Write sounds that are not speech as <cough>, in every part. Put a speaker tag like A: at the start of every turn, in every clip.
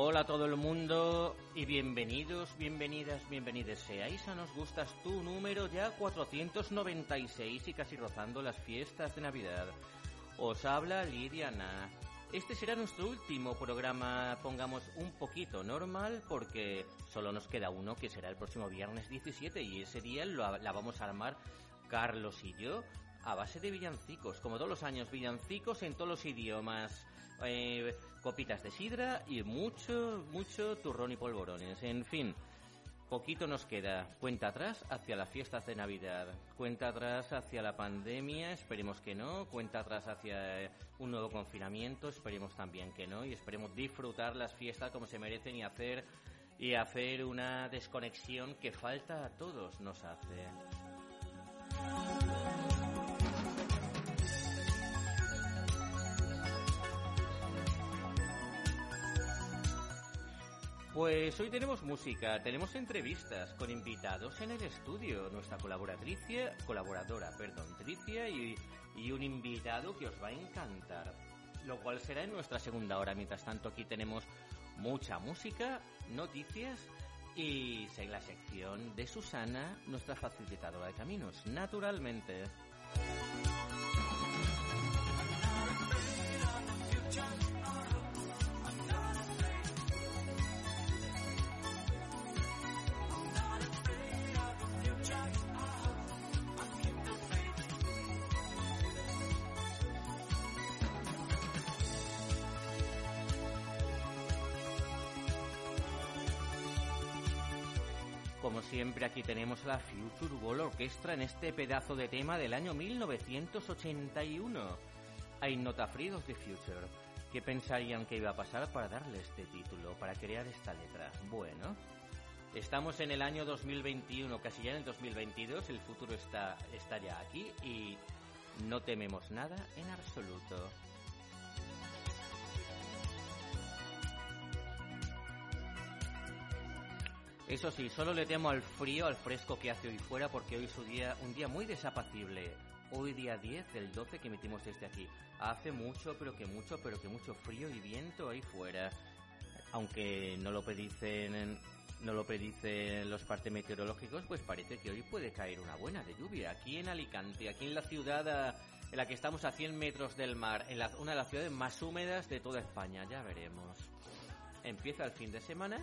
A: Hola a todo el mundo y bienvenidos, bienvenidas, bienvenidos seáis a Nos Gustas Tú, número ya 496 y casi rozando las fiestas de Navidad. Os habla Lidiana. Este será nuestro último programa, pongamos un poquito normal, porque solo nos queda uno que será el próximo viernes 17 y ese día la vamos a armar Carlos y yo a base de villancicos, como todos los años, villancicos en todos los idiomas, eh, copitas de sidra y mucho, mucho turrón y polvorones. En fin, poquito nos queda. Cuenta atrás hacia las fiestas de Navidad, cuenta atrás hacia la pandemia, esperemos que no, cuenta atrás hacia un nuevo confinamiento, esperemos también que no, y esperemos disfrutar las fiestas como se merecen y hacer y hacer una desconexión que falta a todos nos hace. Pues hoy tenemos música, tenemos entrevistas con invitados en el estudio, nuestra colaboratricia, colaboradora, perdón, Tricia y, y un invitado que os va a encantar, lo cual será en nuestra segunda hora. Mientras tanto aquí tenemos mucha música, noticias y la sección de Susana, nuestra facilitadora de caminos, naturalmente. Como siempre, aquí tenemos la Future World Orchestra en este pedazo de tema del año 1981. Hay nota free de Future. ¿Qué pensarían que iba a pasar para darle este título, para crear esta letra? Bueno, estamos en el año 2021, casi ya en el 2022, el futuro está, está ya aquí y no tememos nada en absoluto. Eso sí, solo le temo al frío, al fresco que hace hoy fuera, porque hoy es un día, un día muy desapacible. Hoy día 10 del 12 que emitimos desde aquí. Hace mucho, pero que mucho, pero que mucho frío y viento ahí fuera. Aunque no lo predicen, no lo predicen los partes meteorológicos, pues parece que hoy puede caer una buena de lluvia. Aquí en Alicante, aquí en la ciudad ah, en la que estamos a 100 metros del mar, en una de las ciudades más húmedas de toda España, ya veremos. Empieza el fin de semana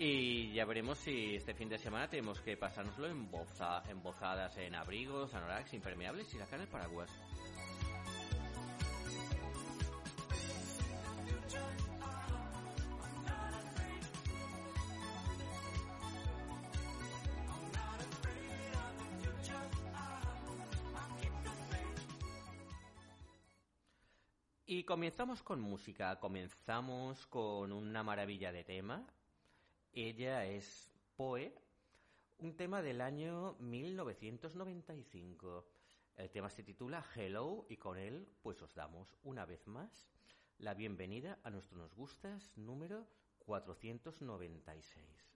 A: y ya veremos si este fin de semana tenemos que pasárnoslo en embozadas en abrigos, anoraks, impermeables y sacar el paraguas. Y comenzamos con música, comenzamos con una maravilla de tema, ella es Poe, un tema del año 1995. El tema se titula Hello y con él pues os damos una vez más la bienvenida a nuestro Nos Gustas número 496.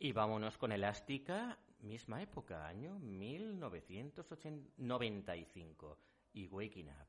A: Y vámonos con Elástica, misma época, año 1995, y Waking Up.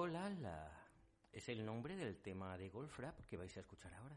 A: Hola, es el nombre del tema de Golf Rap que vais a escuchar ahora.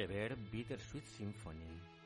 A: De ver Bittersweet Symphony.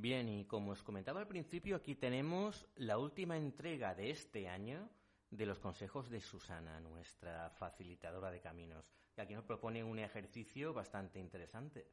A: Bien, y como os comentaba al principio, aquí tenemos la última entrega de este año de los consejos de Susana, nuestra facilitadora de caminos, que aquí nos propone un ejercicio bastante interesante.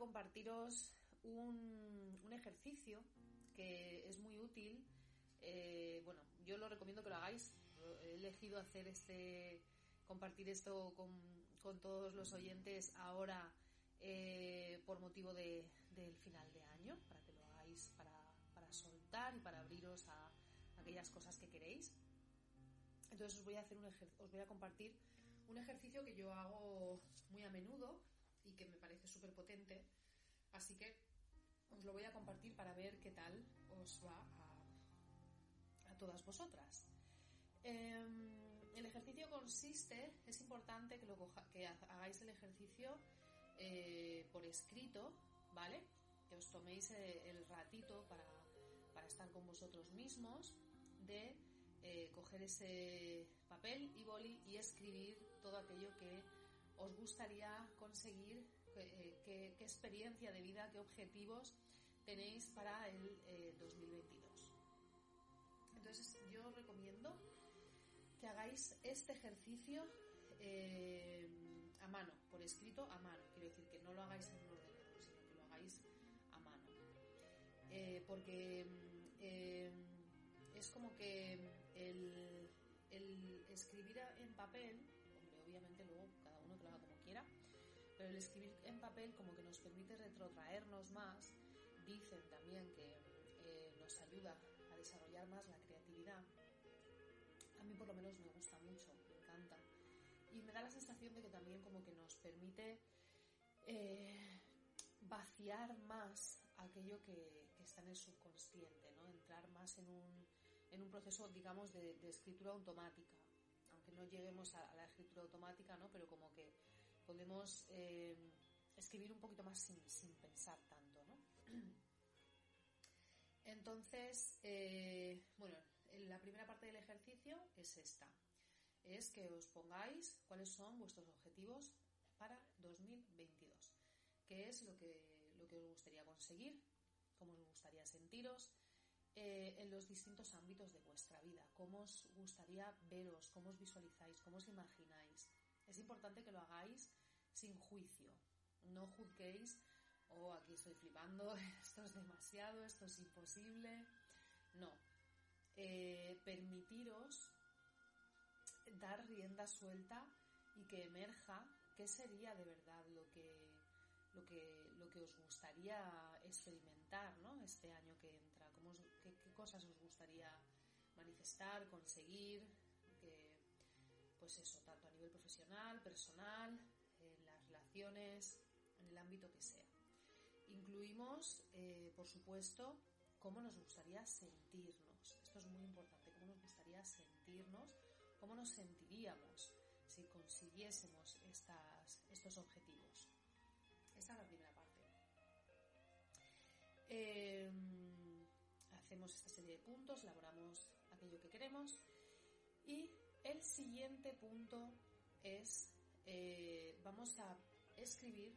B: Compartiros un, ejercicio que es muy útil. Eh, bueno, yo lo recomiendo que lo hagáis. He elegido hacer este, compartir esto con, todos los oyentes ahora eh, por motivo del final de año, para que lo hagáis para, para soltar y para abriros a aquellas cosas que queréis. Entonces os voy a hacer un os voy a compartir un ejercicio que yo hago muy a menudo y que me parece súper potente. Así que os lo voy a compartir para ver qué tal os va a, todas vosotras. Em, el ejercicio consiste, es importante que, lo que hagáis el ejercicio eh, por escrito, ¿vale? Que os toméis eh, el ratito para, para estar con vosotros mismos de eh, coger ese papel y boli y escribir todo aquello que os gustaría conseguir, eh, qué, experiencia de vida, qué objetivos tenéis para el 2022. Eh, Entonces yo os recomiendo que hagáis este ejercicio a mano, por escrito a mano. Quiero decir que no lo hagáis en un ordenador, sino que lo hagáis a mano. porque mm, es como que el, escribir en papel, pero el escribir en papel como que nos permite retrotraernos más, dicen también que eh, nos ayuda a desarrollar más la creatividad. A mí por lo menos me gusta mucho, me encanta. Y me da la sensación de que también como que nos permite eh, vaciar más aquello que, que, está en el subconsciente, ¿no? Entrar más en un, en un proceso, digamos, de, escritura automática. Aunque no lleguemos a, la escritura automática, ¿no? Pero como que podemos eh, escribir un poquito más sin, pensar tanto, ¿no? <clears throat> Entonces, eh, bueno, la primera parte del ejercicio es esta. Es que os pongáis cuáles son vuestros objetivos para 2022. ¿Qué es lo que, lo que os gustaría conseguir? ¿Cómo os gustaría sentiros? Eh, en los distintos ámbitos de vuestra vida, cómo os gustaría veros, cómo os visualizáis, cómo os imagináis. Es importante que lo hagáis sin juicio, no juzguéis, oh, aquí estoy flipando, <laughs> esto es demasiado, esto es imposible. No, eh, permitiros dar rienda suelta y que emerja qué sería de verdad lo que lo que lo que os gustaría experimentar ¿no? este año que entra qué, cosas os gustaría manifestar, conseguir, pues eso, tanto a nivel profesional, personal, en el ámbito que sea. Incluimos, eh, por supuesto, cómo nos gustaría sentirnos. Esto es muy importante, cómo nos gustaría sentirnos, cómo nos sentiríamos si consiguiésemos estas, estos objetivos. Esa es la primera parte. Eh, hacemos esta serie de puntos, elaboramos aquello que queremos y el siguiente punto es, eh, vamos a escribir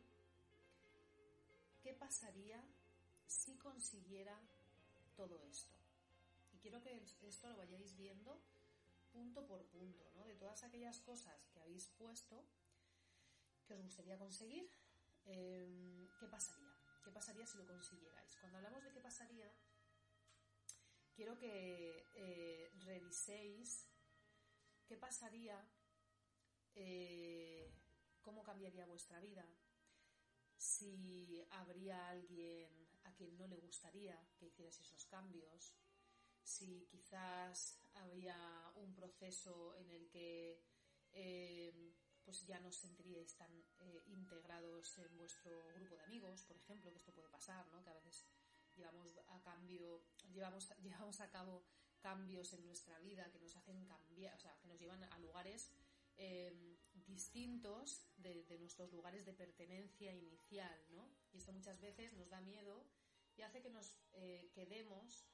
B: qué pasaría si consiguiera todo esto. Y quiero que esto lo vayáis viendo punto por punto, ¿no? De todas aquellas cosas que habéis puesto que os gustaría conseguir, eh, ¿qué pasaría? ¿Qué pasaría si lo consiguierais? Cuando hablamos de qué pasaría, quiero que eh, reviséis qué pasaría, eh, cómo cambiaría vuestra vida, si habría alguien a quien no le gustaría que hicieras esos cambios, si quizás había un proceso en el que eh, pues ya no os sentiríais tan eh, integrados en vuestro grupo de amigos, por ejemplo, que esto puede pasar, ¿no? Que a veces llevamos a cambio, llevamos, <laughs> llevamos a cabo cambios en nuestra vida que nos hacen cambiar, o sea, que nos llevan a lugares em, distintos de, nuestros lugares de pertenencia inicial, ¿no? Y esto muchas veces nos da miedo y hace que nos eh, quedemos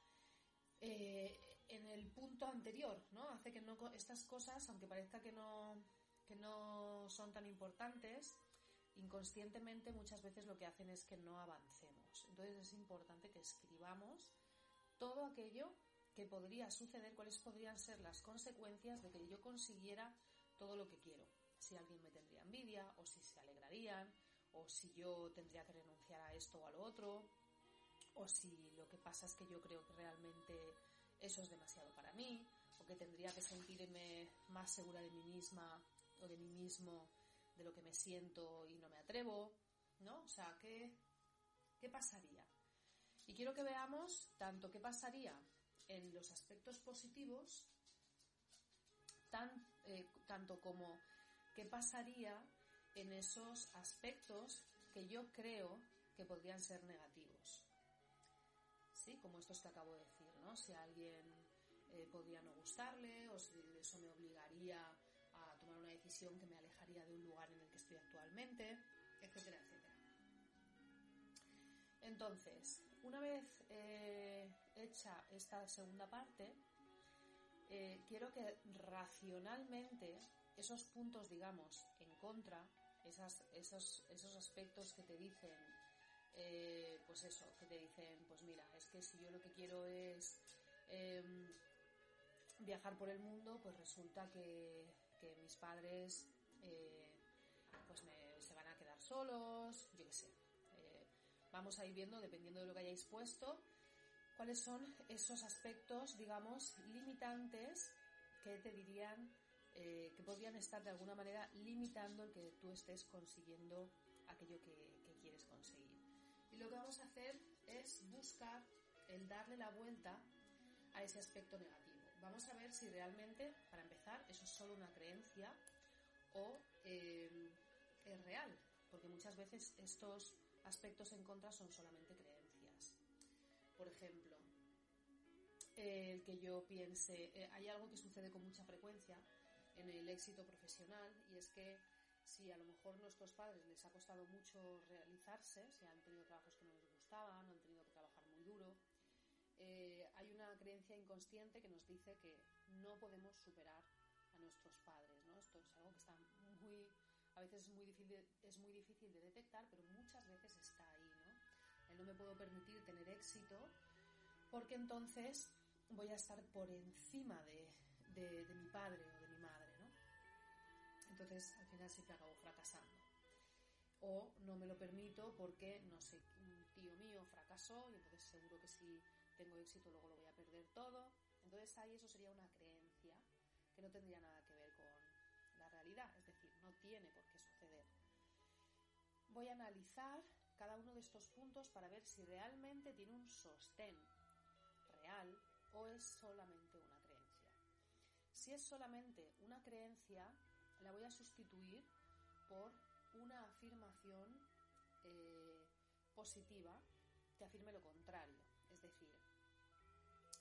B: eh, en el punto anterior, ¿no? Hace que estas cosas, aunque parezca que no que no son tan importantes, inconscientemente muchas veces lo que hacen es que no avancemos. Entonces es importante que escribamos todo aquello que podría suceder, cuáles podrían ser las consecuencias de que yo consiguiera todo lo que quiero. Si alguien me tendría envidia, o si se alegrarían, o si yo tendría que renunciar a esto o a lo otro, o si lo que pasa es que yo creo que realmente eso es demasiado para mí, o que tendría que sentirme más segura de mí misma o de mí mismo de lo que me siento y no me atrevo, ¿no? O sea, ¿qué, qué pasaría? Y quiero que veamos tanto qué pasaría en los aspectos positivos, tan, eh, tanto como qué pasaría en esos aspectos que yo creo que podrían ser negativos. ¿Sí? Como estos que acabo de decir, ¿no? Si a alguien eh, podría no gustarle o si eso me obligaría tomar una decisión que me alejaría de un lugar en el que estoy actualmente, etcétera, etcétera. Entonces, una vez eh, hecha esta segunda parte, eh, quiero que racionalmente esos puntos, digamos, en contra, esas, esos, esos aspectos que te dicen, eh, pues eso, que te dicen, pues mira, es que si yo lo que quiero es em, viajar por el mundo, pues resulta que que mis padres eh, pues se van a quedar solos, yo qué sé. Eh, vamos a ir viendo, dependiendo de lo que hayáis puesto, cuáles son esos aspectos, digamos, limitantes que te dirían eh, que podrían estar de alguna manera limitando el que tú estés consiguiendo aquello que, que quieres conseguir. Y lo que vamos a hacer es buscar el darle la vuelta a ese aspecto negativo. Vamos a ver si realmente, para empezar, eso es solo una creencia o eh, es real, porque muchas veces estos aspectos en contra son solamente creencias. Por ejemplo, el que yo piense, eh, hay algo que sucede con mucha frecuencia en el éxito profesional y es que si a lo mejor nuestros padres les ha costado mucho realizarse, si han tenido trabajos que no les gustaban, han tenido que trabajar muy duro, eh, hay una creencia inconsciente que nos dice que no podemos superar a nuestros padres, ¿no? Esto es algo que está muy, a veces es muy difícil, es muy difícil de detectar, pero muchas veces está ahí, ¿no? El no me puedo permitir tener éxito porque entonces voy a estar por encima de, de padre de mi madre, ¿no? Entonces al final siempre acabo fracasando. O no me lo permito porque, no sé, un tío mío fracasó y entonces seguro que si tengo éxito, luego lo voy a perder todo. Entonces ahí eso sería una creencia que no tendría nada que ver con la realidad, es decir, no tiene por qué suceder. Voy a analizar cada uno de estos puntos para ver si realmente tiene un sostén real o es solamente una creencia. Si es solamente una creencia, la voy a sustituir por una afirmación eh, positiva que afirme lo contrario. Es decir,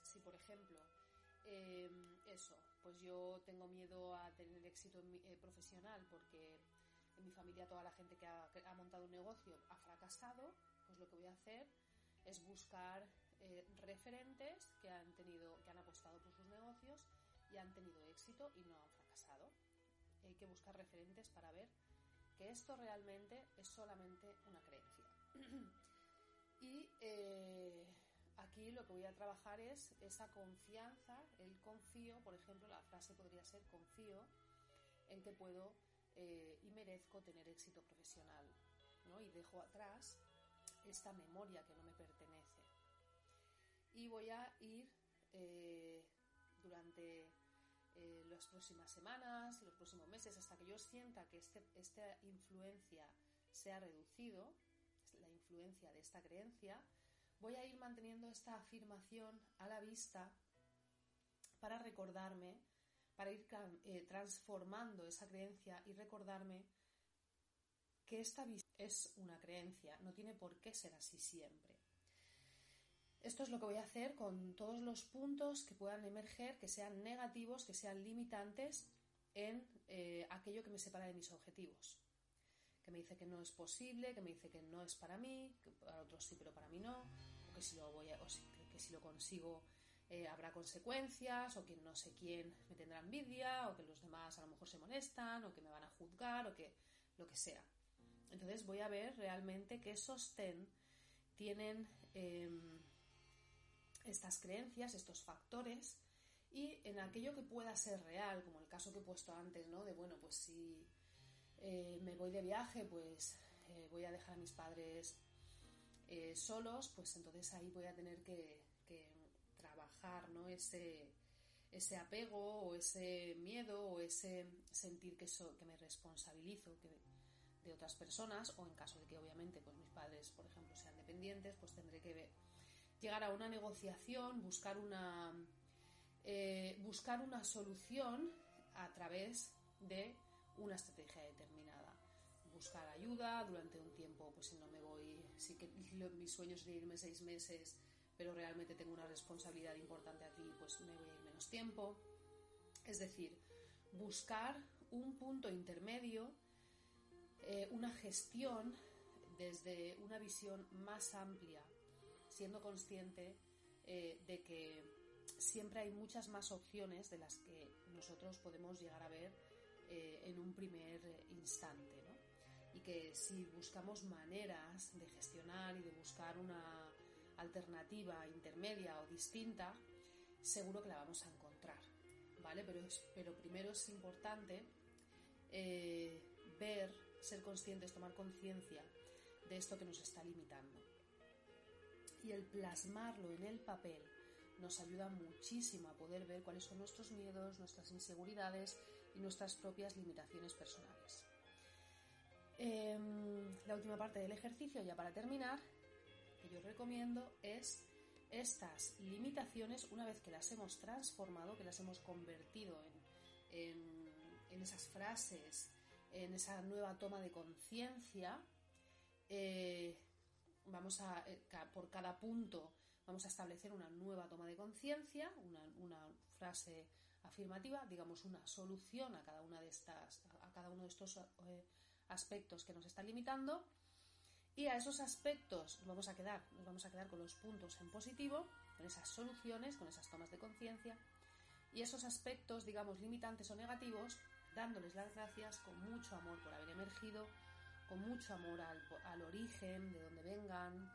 B: si por ejemplo, em, eso, pues yo tengo miedo a tener éxito eh, profesional porque en mi familia toda la gente que ha, montado un negocio ha fracasado, pues lo que voy a hacer es buscar eh, referentes que han tenido, que han apostado por sus negocios y han tenido éxito y no han fracasado. Hay que buscar referentes para ver que esto realmente es solamente una creencia. <clears throat> y eh, Aquí lo que voy a trabajar es esa confianza, el confío, por ejemplo, la frase podría ser confío en que puedo eh, y merezco tener éxito profesional, ¿no? Y dejo atrás esta memoria que no me pertenece. Y voy a ir eh, durante eh, las próximas semanas, los próximos meses, hasta que yo sienta que este, esta influencia se ha reducido, la influencia de esta creencia, voy a ir manteniendo esta afirmación a la vista para recordarme, para ir eh, transformando esa creencia y recordarme que esta visión es una creencia, no tiene por qué ser así siempre. Esto es lo que voy a hacer con todos los puntos que puedan emerger, que sean negativos, que sean limitantes en eh, aquello que me separa de mis objetivos. Que me dice que no es posible, que me dice que no es para mí, que para otros sí, pero para mí no, o que si lo, voy a, que si lo consigo eh, habrá consecuencias, o que no sé quién me tendrá envidia, o que los demás a lo mejor se molestan, o que me van a juzgar, o que lo que sea. Entonces voy a ver realmente qué sostén tienen em, estas creencias, estos factores, y en aquello que pueda ser real, como el caso que he puesto antes, ¿no? De bueno, pues si eh, me voy de viaje, pues eh, voy a dejar a mis padres eh, solos, pues entonces ahí voy a tener que, trabajar, ¿no? Ese, ese apego o ese miedo o ese sentir que, que me responsabilizo de otras personas o en caso de que obviamente pues mis padres, por ejemplo, sean dependientes, pues tendré que llegar a una negociación, buscar una, eh, buscar una solución a través de una estrategia determinada. Buscar ayuda durante un tiempo, pues si no me voy, sí que mis sueños de irme seis meses, pero realmente tengo una responsabilidad importante aquí, pues me voy a ir menos tiempo. Es decir, buscar un punto intermedio, eh, una gestión desde una visión más amplia siendo consciente eh, de que siempre hay muchas más opciones de las que nosotros podemos llegar a ver eh, en un primer instante. Y que si buscamos maneras de gestionar y de buscar una alternativa intermedia o distinta, seguro que la vamos a encontrar. ¿vale? Pero, pero primero es importante eh, ver, ser conscientes, tomar conciencia de esto que nos está limitando y el plasmarlo en el papel nos ayuda muchísimo a poder ver cuáles son nuestros miedos, nuestras inseguridades y nuestras propias limitaciones personales. Em, la última parte del ejercicio, ya para terminar, que yo recomiendo es estas limitaciones, una vez que las hemos transformado, que las hemos convertido en, esas frases, en esa nueva toma de conciencia, eh, vamos a, eh, por cada punto, vamos a establecer una nueva toma de conciencia, una, frase afirmativa, digamos una solución a cada una de estas, a cada uno de estos eh, aspectos que nos están limitando. Y a esos aspectos vamos a quedar, nos vamos a quedar con los puntos en positivo, con esas soluciones, con esas tomas de conciencia. Y esos aspectos, digamos, limitantes o negativos, dándoles las gracias con mucho amor por haber emergido, con mucho amor al, origen, de donde vengan.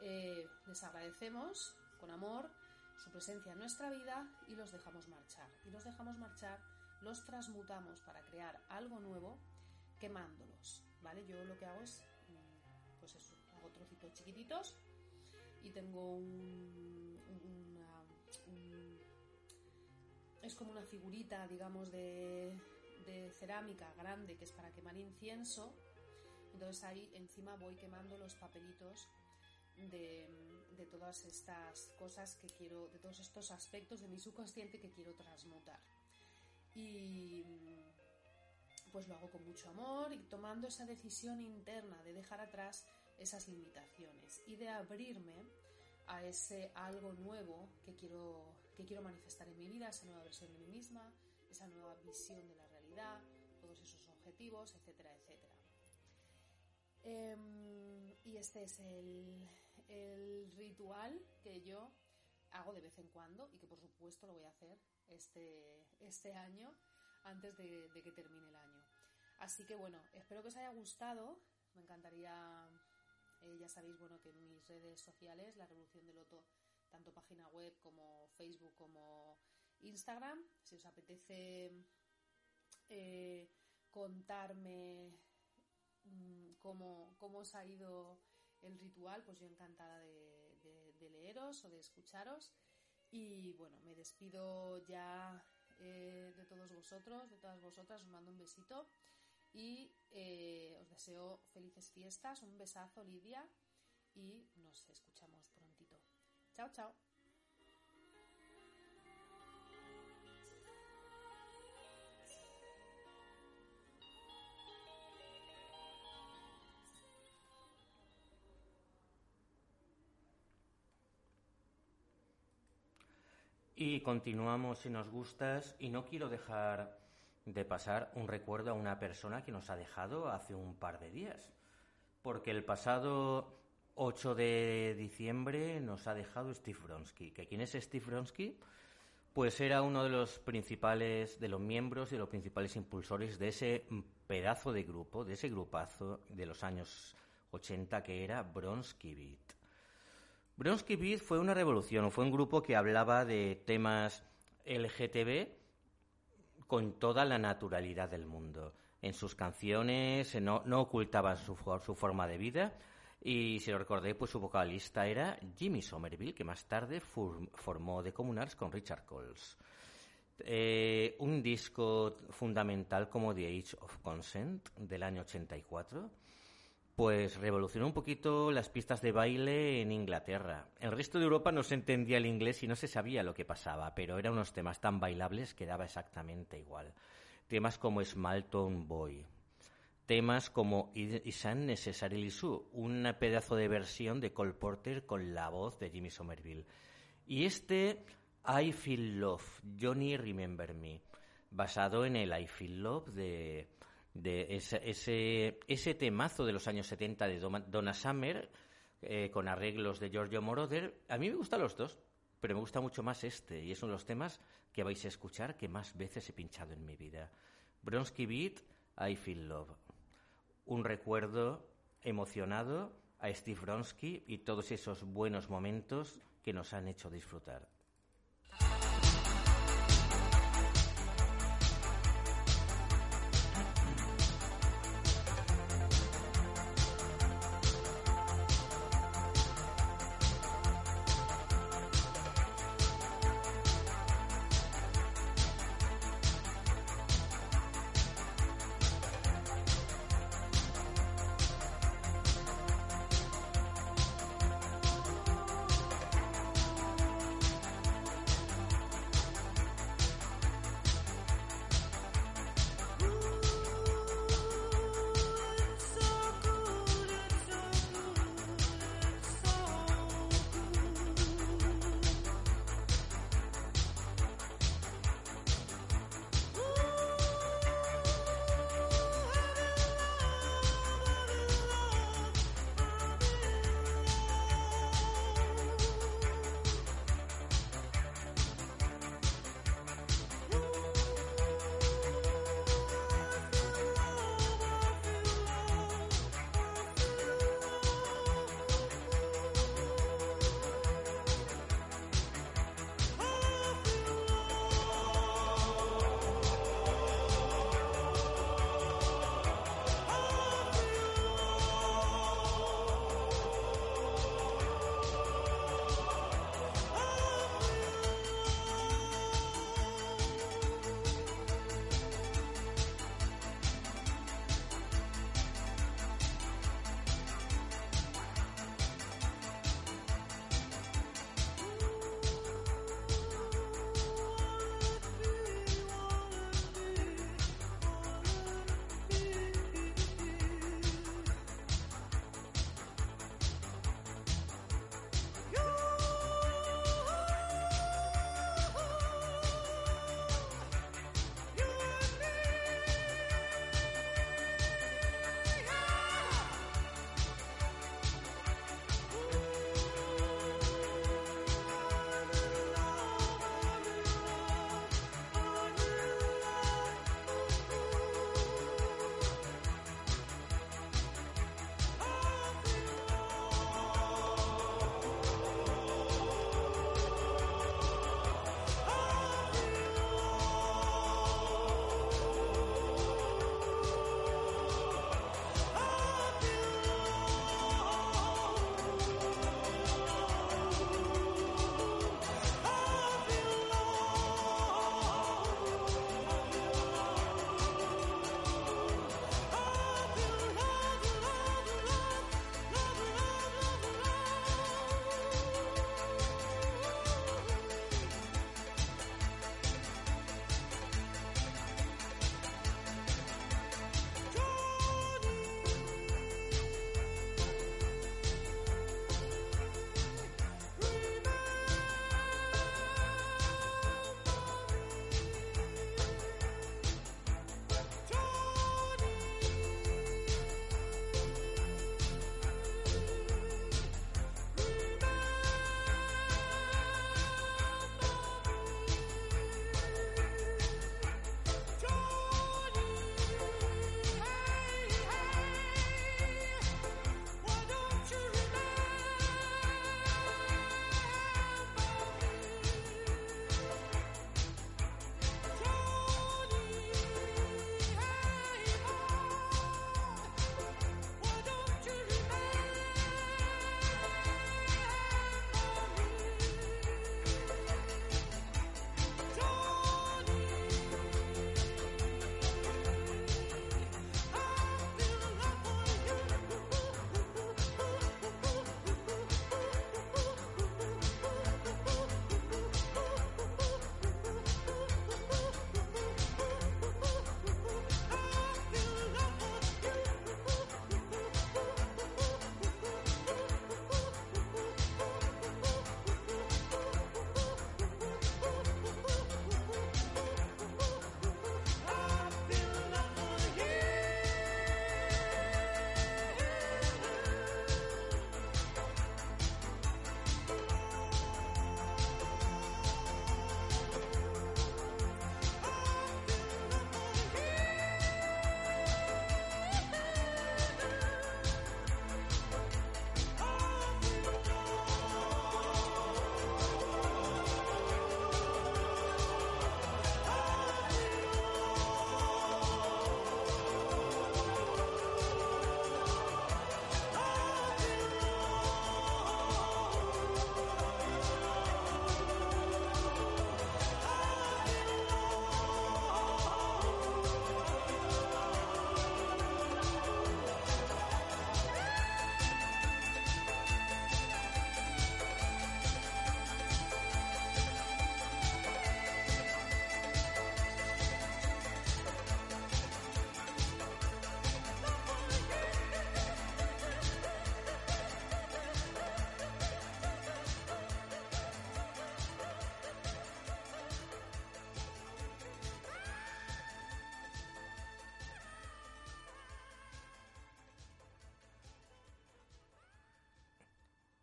B: Eh, les agradecemos con amor su presencia en nuestra vida y los dejamos marchar. Y los dejamos marchar, los transmutamos para crear algo nuevo quemándolos. ¿Vale? Yo lo que hago es, mm, pues hago trocitos chiquititos y tengo un, es como una figurita, digamos, de, de cerámica grande que es para quemar incienso. Entonces ahí encima voy quemando los papelitos de, todas estas cosas que quiero, de todos estos aspectos de mi subconsciente que quiero transmutar. Y pues lo hago con mucho amor y tomando esa decisión interna de dejar atrás esas limitaciones y de abrirme a ese algo nuevo que quiero, que quiero manifestar en mi vida, esa nueva versión de mí misma, esa nueva visión de la todos esos objetivos, etcétera, etcétera. Em, y este es el, ritual que yo hago de vez en cuando y que por supuesto lo voy a hacer este, este año antes de, que termine el año. Así que bueno, espero que os haya gustado. Me encantaría, eh, ya sabéis, bueno, que mis redes sociales, la Revolución del Loto, tanto página web como Facebook como Instagram, si os apetece eh, contarme mm, cómo, os ha ido el ritual, pues yo encantada de, leeros o de escucharos. Y bueno, me despido ya eh, de todos vosotros, de todas vosotras, os mando un besito y eh, os deseo felices fiestas, un besazo Lidia y nos escuchamos prontito. Chao, chao.
A: Y continuamos si nos gustas y no quiero dejar de pasar un recuerdo a una persona que nos ha dejado hace un par de días. Porque el pasado 8 de diciembre nos ha dejado Steve Bronsky. ¿Que ¿Quién es Steve Bronsky? Pues era uno de los principales, de los miembros y de los principales impulsores de ese pedazo de grupo, de ese grupazo de los años 80 que era Bronsky Beat. Bronsky Beat fue una revolución, fue un grupo que hablaba de temas LGTB con toda la naturalidad del mundo. En sus canciones no, ocultaban su, forma de vida y si lo recordé, pues su vocalista era Jimmy Somerville, que más tarde formó The Communards con Richard Coles. Eh, un disco fundamental como The Age of Consent del año 84 pues revolucionó un poquito las pistas de baile en Inglaterra. El resto de Europa no se entendía el inglés y no se sabía lo que pasaba, pero eran unos temas tan bailables que daba exactamente igual. Temas como Small Town Boy, temas como Isn't Necessarily So, un pedazo de versión de Cole Porter con la voz de Jimmy Somerville. Y este I Feel Love, Johnny Remember Me, basado en el I Feel Love de de ese, ese, temazo de los años 70 de Donna Summer, eh, con arreglos de Giorgio Moroder. A mí me gustan los dos, pero me gusta mucho más este, y es uno de los temas que vais a escuchar que más veces he pinchado en mi vida. Bronsky Beat, I Feel Love. Un recuerdo emocionado a Steve Bronsky y todos esos buenos momentos que nos han hecho disfrutar.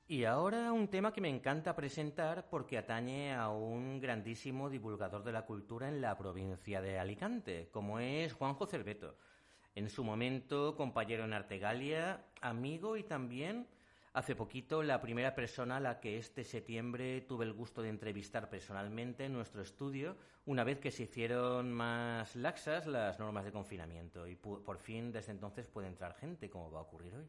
A: Y ahora un tema que me encanta presentar porque atañe a un grandísimo divulgador de la cultura en la provincia de Alicante, como es Juanjo Cerveto. En su momento, compañero en Artegalia, amigo y también hace poquito la primera persona a la que este septiembre tuve el gusto de entrevistar personalmente en nuestro estudio, una vez que se hicieron más laxas las normas de confinamiento y por fin desde entonces puede entrar gente, como va a ocurrir hoy.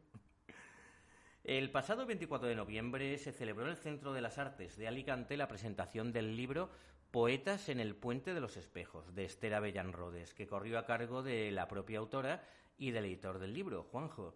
A: El pasado 24 de noviembre se celebró en el Centro de las Artes de Alicante la presentación del libro Poetas en el Puente de los Espejos, de Esther Avellán Rodes, que corrió a cargo de la propia autora y del editor del libro, Juanjo.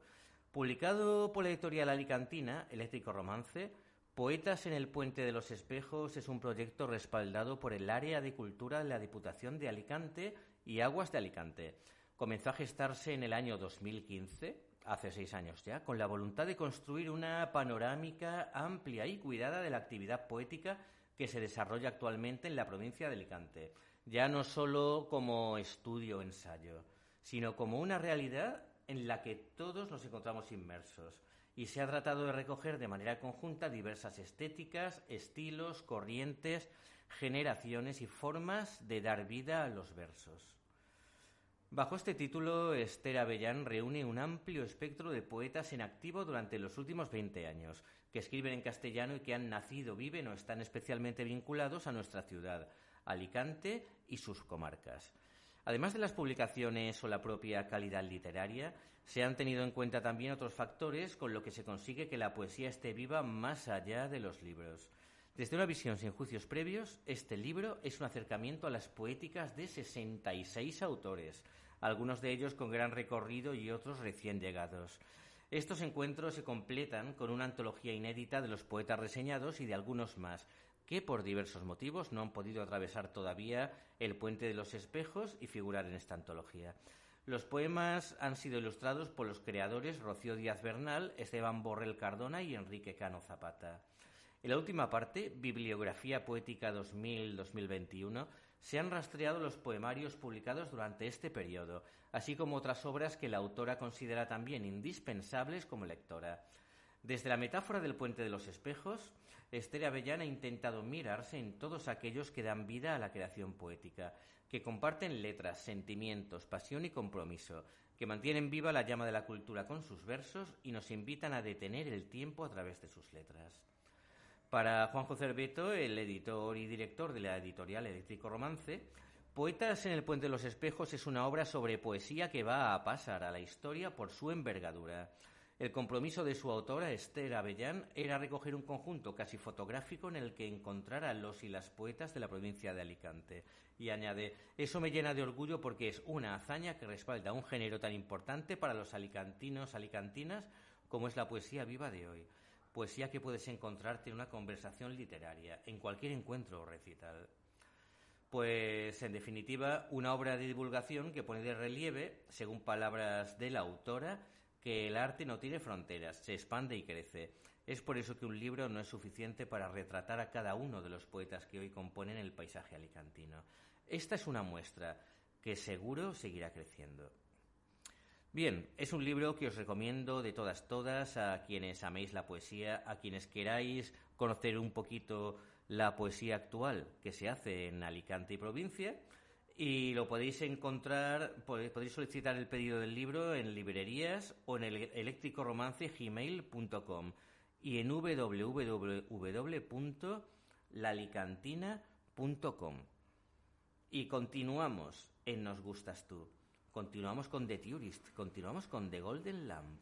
A: Publicado por la editorial alicantina, Eléctrico Romance, Poetas en el Puente de los Espejos es un proyecto respaldado por el Área de Cultura de la Diputación de Alicante y Aguas de Alicante. Comenzó a gestarse en el año 2015 hace seis años ya, con la voluntad de construir una panorámica amplia y cuidada de la actividad poética que se desarrolla actualmente en la provincia de Alicante, ya no solo como estudio o ensayo, sino como una realidad en la que todos nos encontramos inmersos. Y se ha tratado de recoger de manera conjunta diversas estéticas, estilos, corrientes, generaciones y formas de dar vida a los versos. Bajo este título, Esther Avellán reúne un amplio espectro de poetas en activo durante los últimos 20 años, que escriben en castellano y que han nacido, viven o están especialmente vinculados a nuestra ciudad, Alicante y sus comarcas. Además de las publicaciones o la propia calidad literaria, se han tenido en cuenta también otros factores con lo que se consigue que la poesía esté viva más allá de los libros. Desde una visión sin juicios previos, este libro es un acercamiento a las poéticas de 66 autores, algunos de ellos con gran recorrido y otros recién llegados. Estos encuentros se completan con una antología inédita de los poetas reseñados y de algunos más, que por diversos motivos no han podido atravesar todavía el puente de los espejos y figurar en esta antología. Los poemas han sido ilustrados por los creadores Rocío Díaz Bernal, Esteban Borrell Cardona y Enrique Cano Zapata. En la última parte, Bibliografía Poética 2000-2021, se han rastreado los poemarios publicados durante este periodo, así como otras obras que la autora considera también indispensables como lectora. Desde la metáfora del puente de los espejos, Esther Avellán ha intentado mirarse en todos aquellos que dan vida a la creación poética, que comparten letras, sentimientos, pasión y compromiso, que mantienen viva la llama de la cultura con sus versos y nos invitan a detener el tiempo a través de sus letras. Para Juanjo Cerveto, el editor y director de la editorial Eléctrico Romance, Poetas en el Puente de los Espejos es una obra sobre poesía que va a pasar a la historia por su envergadura. El compromiso de su autora, Esther Avellán, era recoger un conjunto casi fotográfico en el que encontrar a los y las poetas de la provincia de Alicante. Y añade, eso me llena de orgullo porque es una hazaña que respalda un género tan importante para los alicantinos, alicantinas, como es la poesía viva de hoy poesía que puedes encontrarte en una conversación literaria, en cualquier encuentro o recital. Pues, en definitiva, una obra de divulgación que pone de relieve, según palabras de la autora, que el arte no tiene fronteras, se expande y crece. Es por eso que un libro no es suficiente para retratar a cada uno de los poetas que hoy componen el paisaje alicantino. Esta es una muestra que seguro seguirá creciendo. Bien, es un libro que os recomiendo de todas, todas, a quienes améis la poesía, a quienes queráis conocer un poquito la poesía actual que se hace en Alicante y provincia. Y lo podéis encontrar, podéis solicitar el pedido del libro en librerías o en el eléctricoromance.gmail.com y en www.lalicantina.com. Y continuamos en Nos Gustas Tú. Continuamos con The Tourist, continuamos con The Golden Lamp.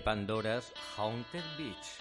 C: Pandora's Haunted Beach.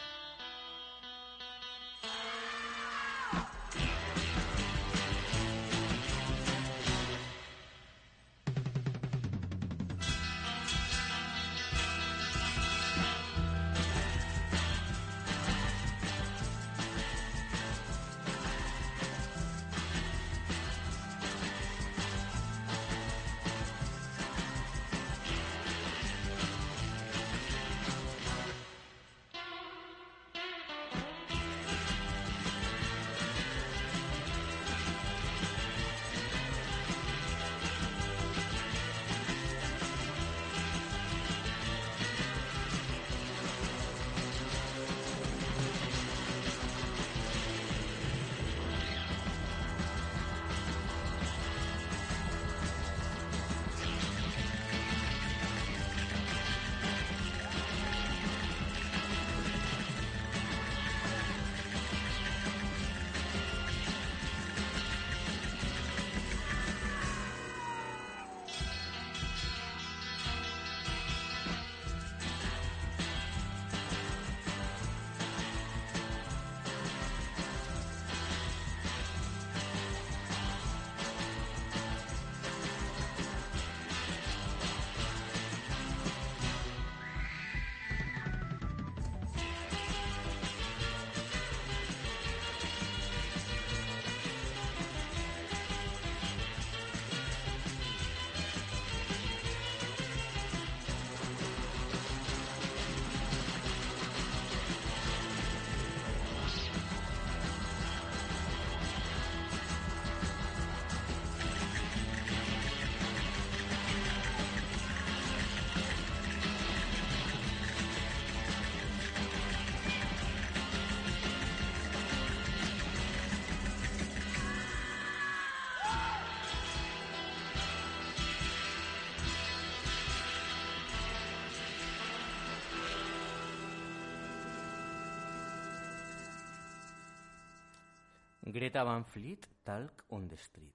C: Greta Van Fleet, Talk on the Street.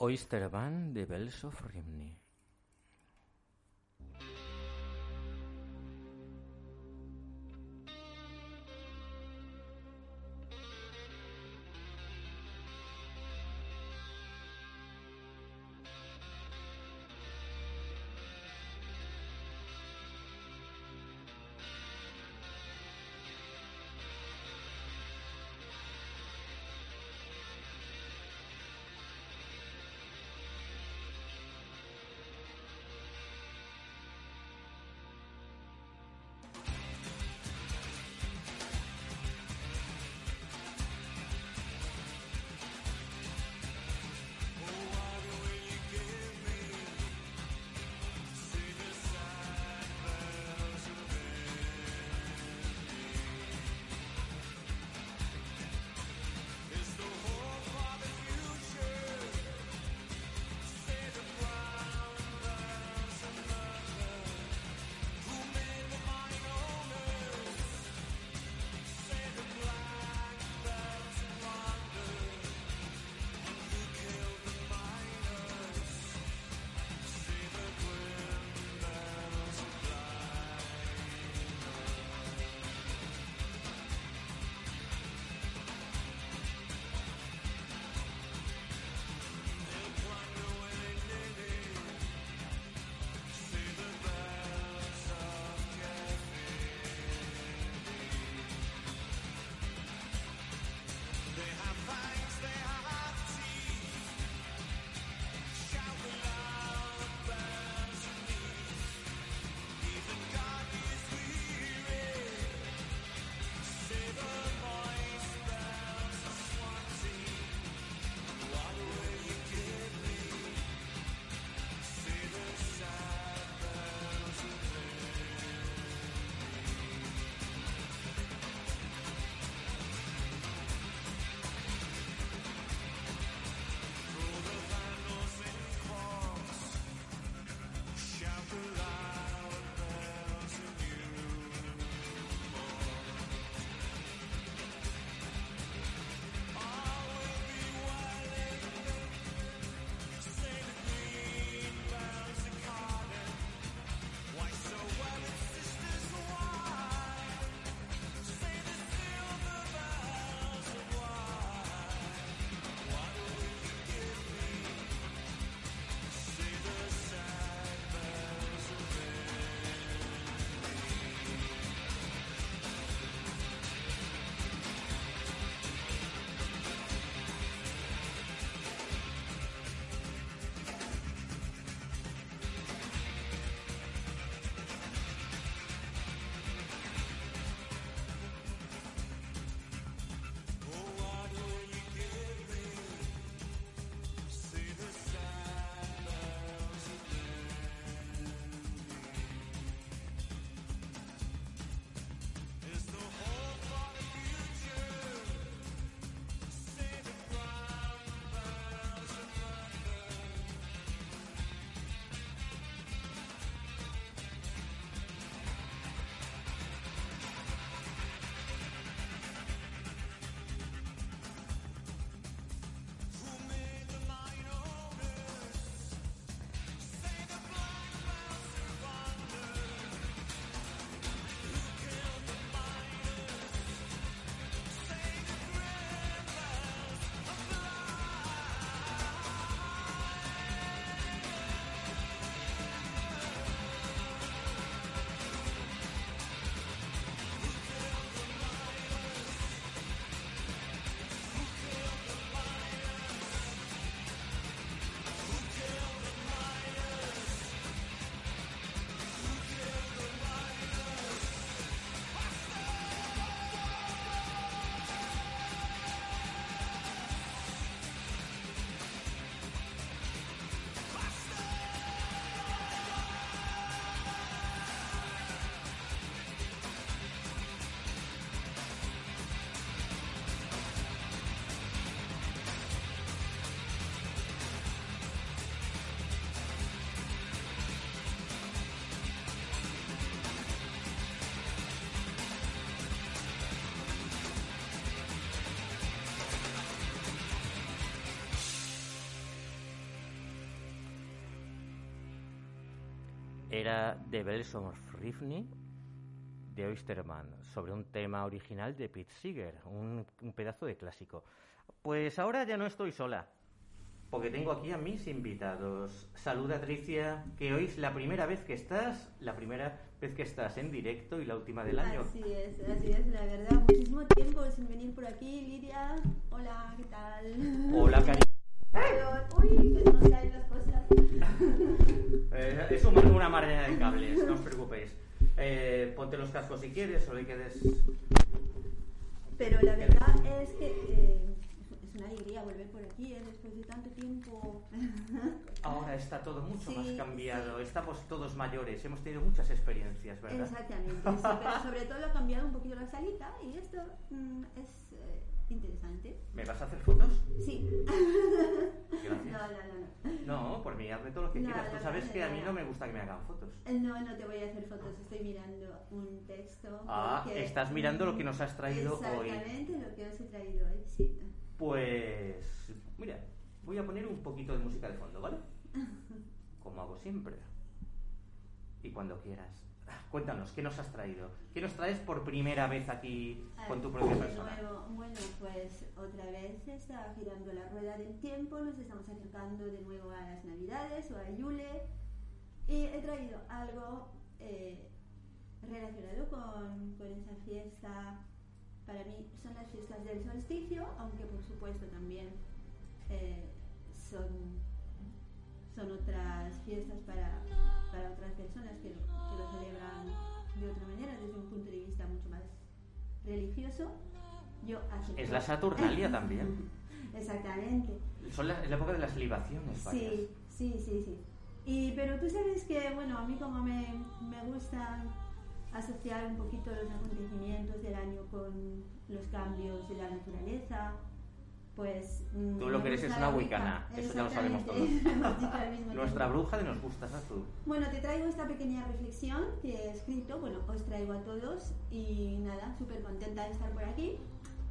A: Oysterbahn de Bells era The Bells of Rifney de Oysterman, sobre un tema original de Pete Seeger, un, un pedazo de clásico. Pues ahora ya no estoy sola, porque tengo aquí a mis invitados. Saluda, Tricia, que hoy es la primera vez que estás, la primera vez que estás en directo y la última del año.
D: Así es, así es, la verdad. Muchísimo tiempo sin venir por aquí. Lidia, hola, ¿qué tal?
A: Hola, cariño.
D: Uy, que no caen las cosas.
A: Eh, es un- una marea de cables, no os preocupéis. Eh, ponte quieres, solo hay que des...
D: Pero la verdad es que eh, es una alegría volver por aquí eh, después de tanto tiempo. <laughs>
A: Ahora está todo mucho
D: Sí,
A: más cambiado, estamos todos mayores, hemos tenido muchas experiencias, ¿verdad?
D: Exactamente, sí, pero <laughs> sobre todo ha cambiado un poquito la salita y esto mm, es eh, interesante.
A: ¿Me vas a hacer fotos?
D: Sí.
A: Gracias.
D: No, no, no, no.
A: No, por mí, hazme todo lo que
D: No,
A: quieras. Tú sabes que a mí
D: no.
A: me gusta que me hagan fotos.
D: Eh, No, no te voy a hacer fotos, estoy mirando un texto.
A: Ah,
D: porque-
A: estás mirando lo que nos has traído hoy.
D: Exactamente lo que os he traído hoy, sí.
A: Pues, mira, voy a poner un poquito de música de fondo, ¿vale? <laughs> Como hago siempre. Y cuando quieras. Cuéntanos, ¿qué nos has traído? ¿Qué nos traes por primera vez aquí con tu propia persona?
D: nuevo, bueno, pues otra vez está girando la rueda del tiempo, nos estamos acercando de nuevo a las Navidades o a Yule y he traído algo eh, relacionado con, con esa fiesta. Para mí son las fiestas del solsticio, aunque por supuesto también eh, son, son otras fiestas para, para otras personas que lo, que lo celebran de otra manera, desde un punto de vista mucho más religioso. Yo acepto-
A: Es la Saturnalia <laughs> también.
D: Exactamente.
A: Son la, es la época de las libaciones.
D: Sí, sí, sí, sí. Y, pero tú sabes que, bueno, a mí como me, me gusta asociar un poquito los acontecimientos del año con los cambios de la naturaleza, pues... mm,
A: Tú lo que eres es una wicana, eso ya lo sabemos <laughs>
D: mismo
A: Nuestra bruja de nos gustas a tú.
D: Bueno, te traigo esta pequeña reflexión que he escrito, bueno, os traigo a todos y nada, súper contenta de estar por aquí.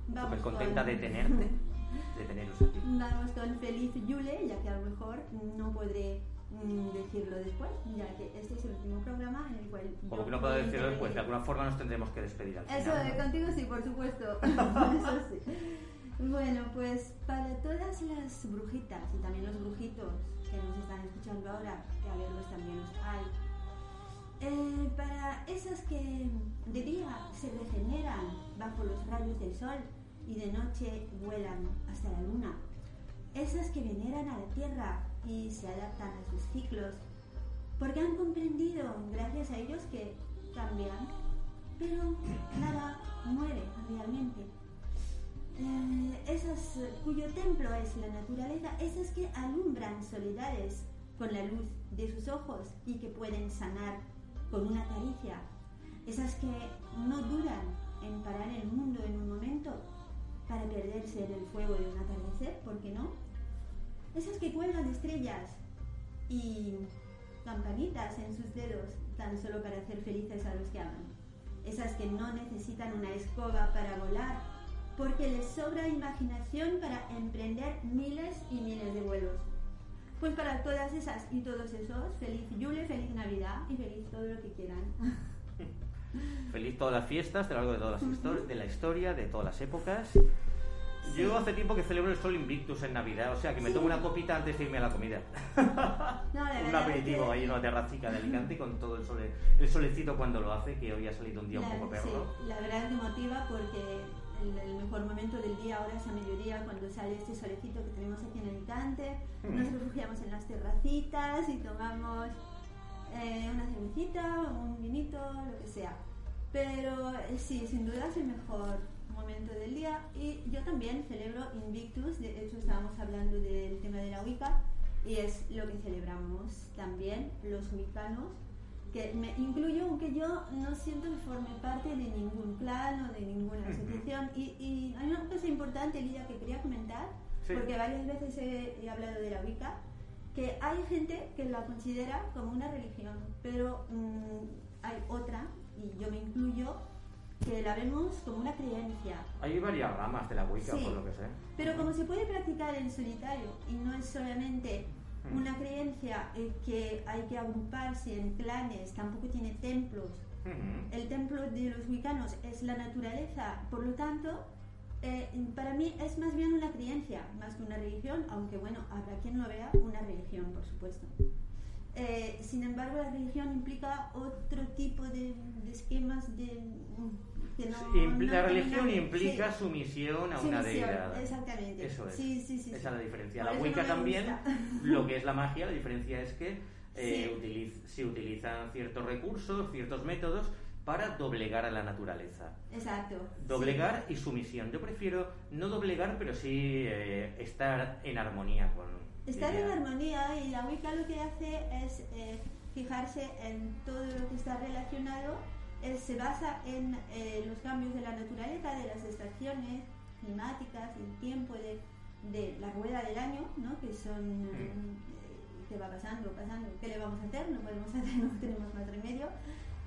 A: Súper contenta
D: con-
A: de tenerte, <laughs> de teneros aquí.
D: Vamos con feliz Yule, ya que a lo mejor no podré mm, decirlo después, ya que este es el último programa en el cual...
A: Como que no puedo decirlo después, de alguna forma nos tendremos que despedir al final.
D: Eso,
A: ¿no?
D: contigo sí, por supuesto. <laughs> Eso sí. Bueno, pues para todas las brujitas y también los brujitos que nos están escuchando ahora, que a verlos también los hay, eh, para esas que de día se regeneran bajo los rayos del sol y de noche vuelan hasta la luna, esas que veneran a la tierra y se adaptan a sus ciclos, porque han comprendido, gracias a ellos, que cambian, pero nada muere realmente. Eh, esas cuyo templo es la naturaleza, esas que alumbran soledades con la luz de sus ojos y que pueden sanar con una caricia, esas que no duran en parar el mundo en un momento para perderse en el fuego de un atardecer, ¿por qué no? Esas que cuelgan estrellas y campanitas en sus dedos tan solo para hacer felices a los que aman. Esas que no necesitan una escoba para volar porque les sobra imaginación para emprender miles y miles de vuelos. Pues para todas esas y todos esos, feliz Yule, feliz Navidad y feliz todo lo que quieran. <laughs>
A: Feliz todas las fiestas, de lo largo de todas las historias, de la historia, de todas las épocas. Yo hace tiempo que celebro el Sol Invictus en Navidad, o sea que me
D: Sí.
A: tomo una copita antes de irme a la comida.
D: No, <laughs> la
A: un aperitivo
D: que-
A: ahí en una terracica de Alicante con todo el, sole, el solecito cuando lo hace, que hoy ha salido un día un
D: La-
A: poco perro.
D: sí, la verdad que motiva porque el, el mejor momento del día ahora es a mediodía cuando sale este solecito que tenemos aquí en Alicante.
A: Mm.
D: Nos refugiamos en las terracitas y tomamos eh, una cervecita, un vinito, lo que sea. Pero eh, sí, sin duda es el mejor momento del día y yo también celebro Invictus, de hecho estábamos hablando del tema de la Wicca y es lo que celebramos también los wiccanos que me incluyo aunque yo no siento que forme parte de ningún clan o de ninguna asociación y, y hay una cosa importante Lidia que quería comentar
A: Sí.
D: porque varias veces he, he hablado de la Wicca que hay gente que la considera como una religión pero mm, hay otra y yo me incluyo que la vemos como una creencia
A: Hay varias ramas de la Wicca,
D: Sí.
A: por lo que sé.
D: pero como se puede practicar en solitario y no es solamente. Una creencia eh, que hay que agruparse en clanes, tampoco tiene templos. El templo de los wicanos es la naturaleza, por lo tanto, eh, para mí es más bien una creencia, más que una religión, aunque bueno, habrá quien lo vea una religión, por supuesto. Eh, sin embargo, la religión implica otro tipo de, esquemas de...
A: Que la religión implica sumisión a una deidad.
D: Exactamente.
A: Eso es.
D: Sí, sí,
A: Esa es la diferencia. la Wicca también, <laughs> lo que es la magia, la diferencia es que eh, se utilizan ciertos recursos, ciertos métodos para doblegar a la naturaleza.
D: Exacto.
A: Doblegar y sumisión. Yo prefiero no doblegar, pero sí eh, estar en armonía con.
D: Estar en armonía y la Wicca lo que hace es eh, fijarse en todo lo que está relacionado, se basa en eh, los cambios de la naturaleza, de las estaciones climáticas, el tiempo de, de la rueda del año, ¿no? que son. Mm. que va pasando, pasando, ¿qué le vamos a hacer? No podemos <laughs> hacer, no tenemos más remedio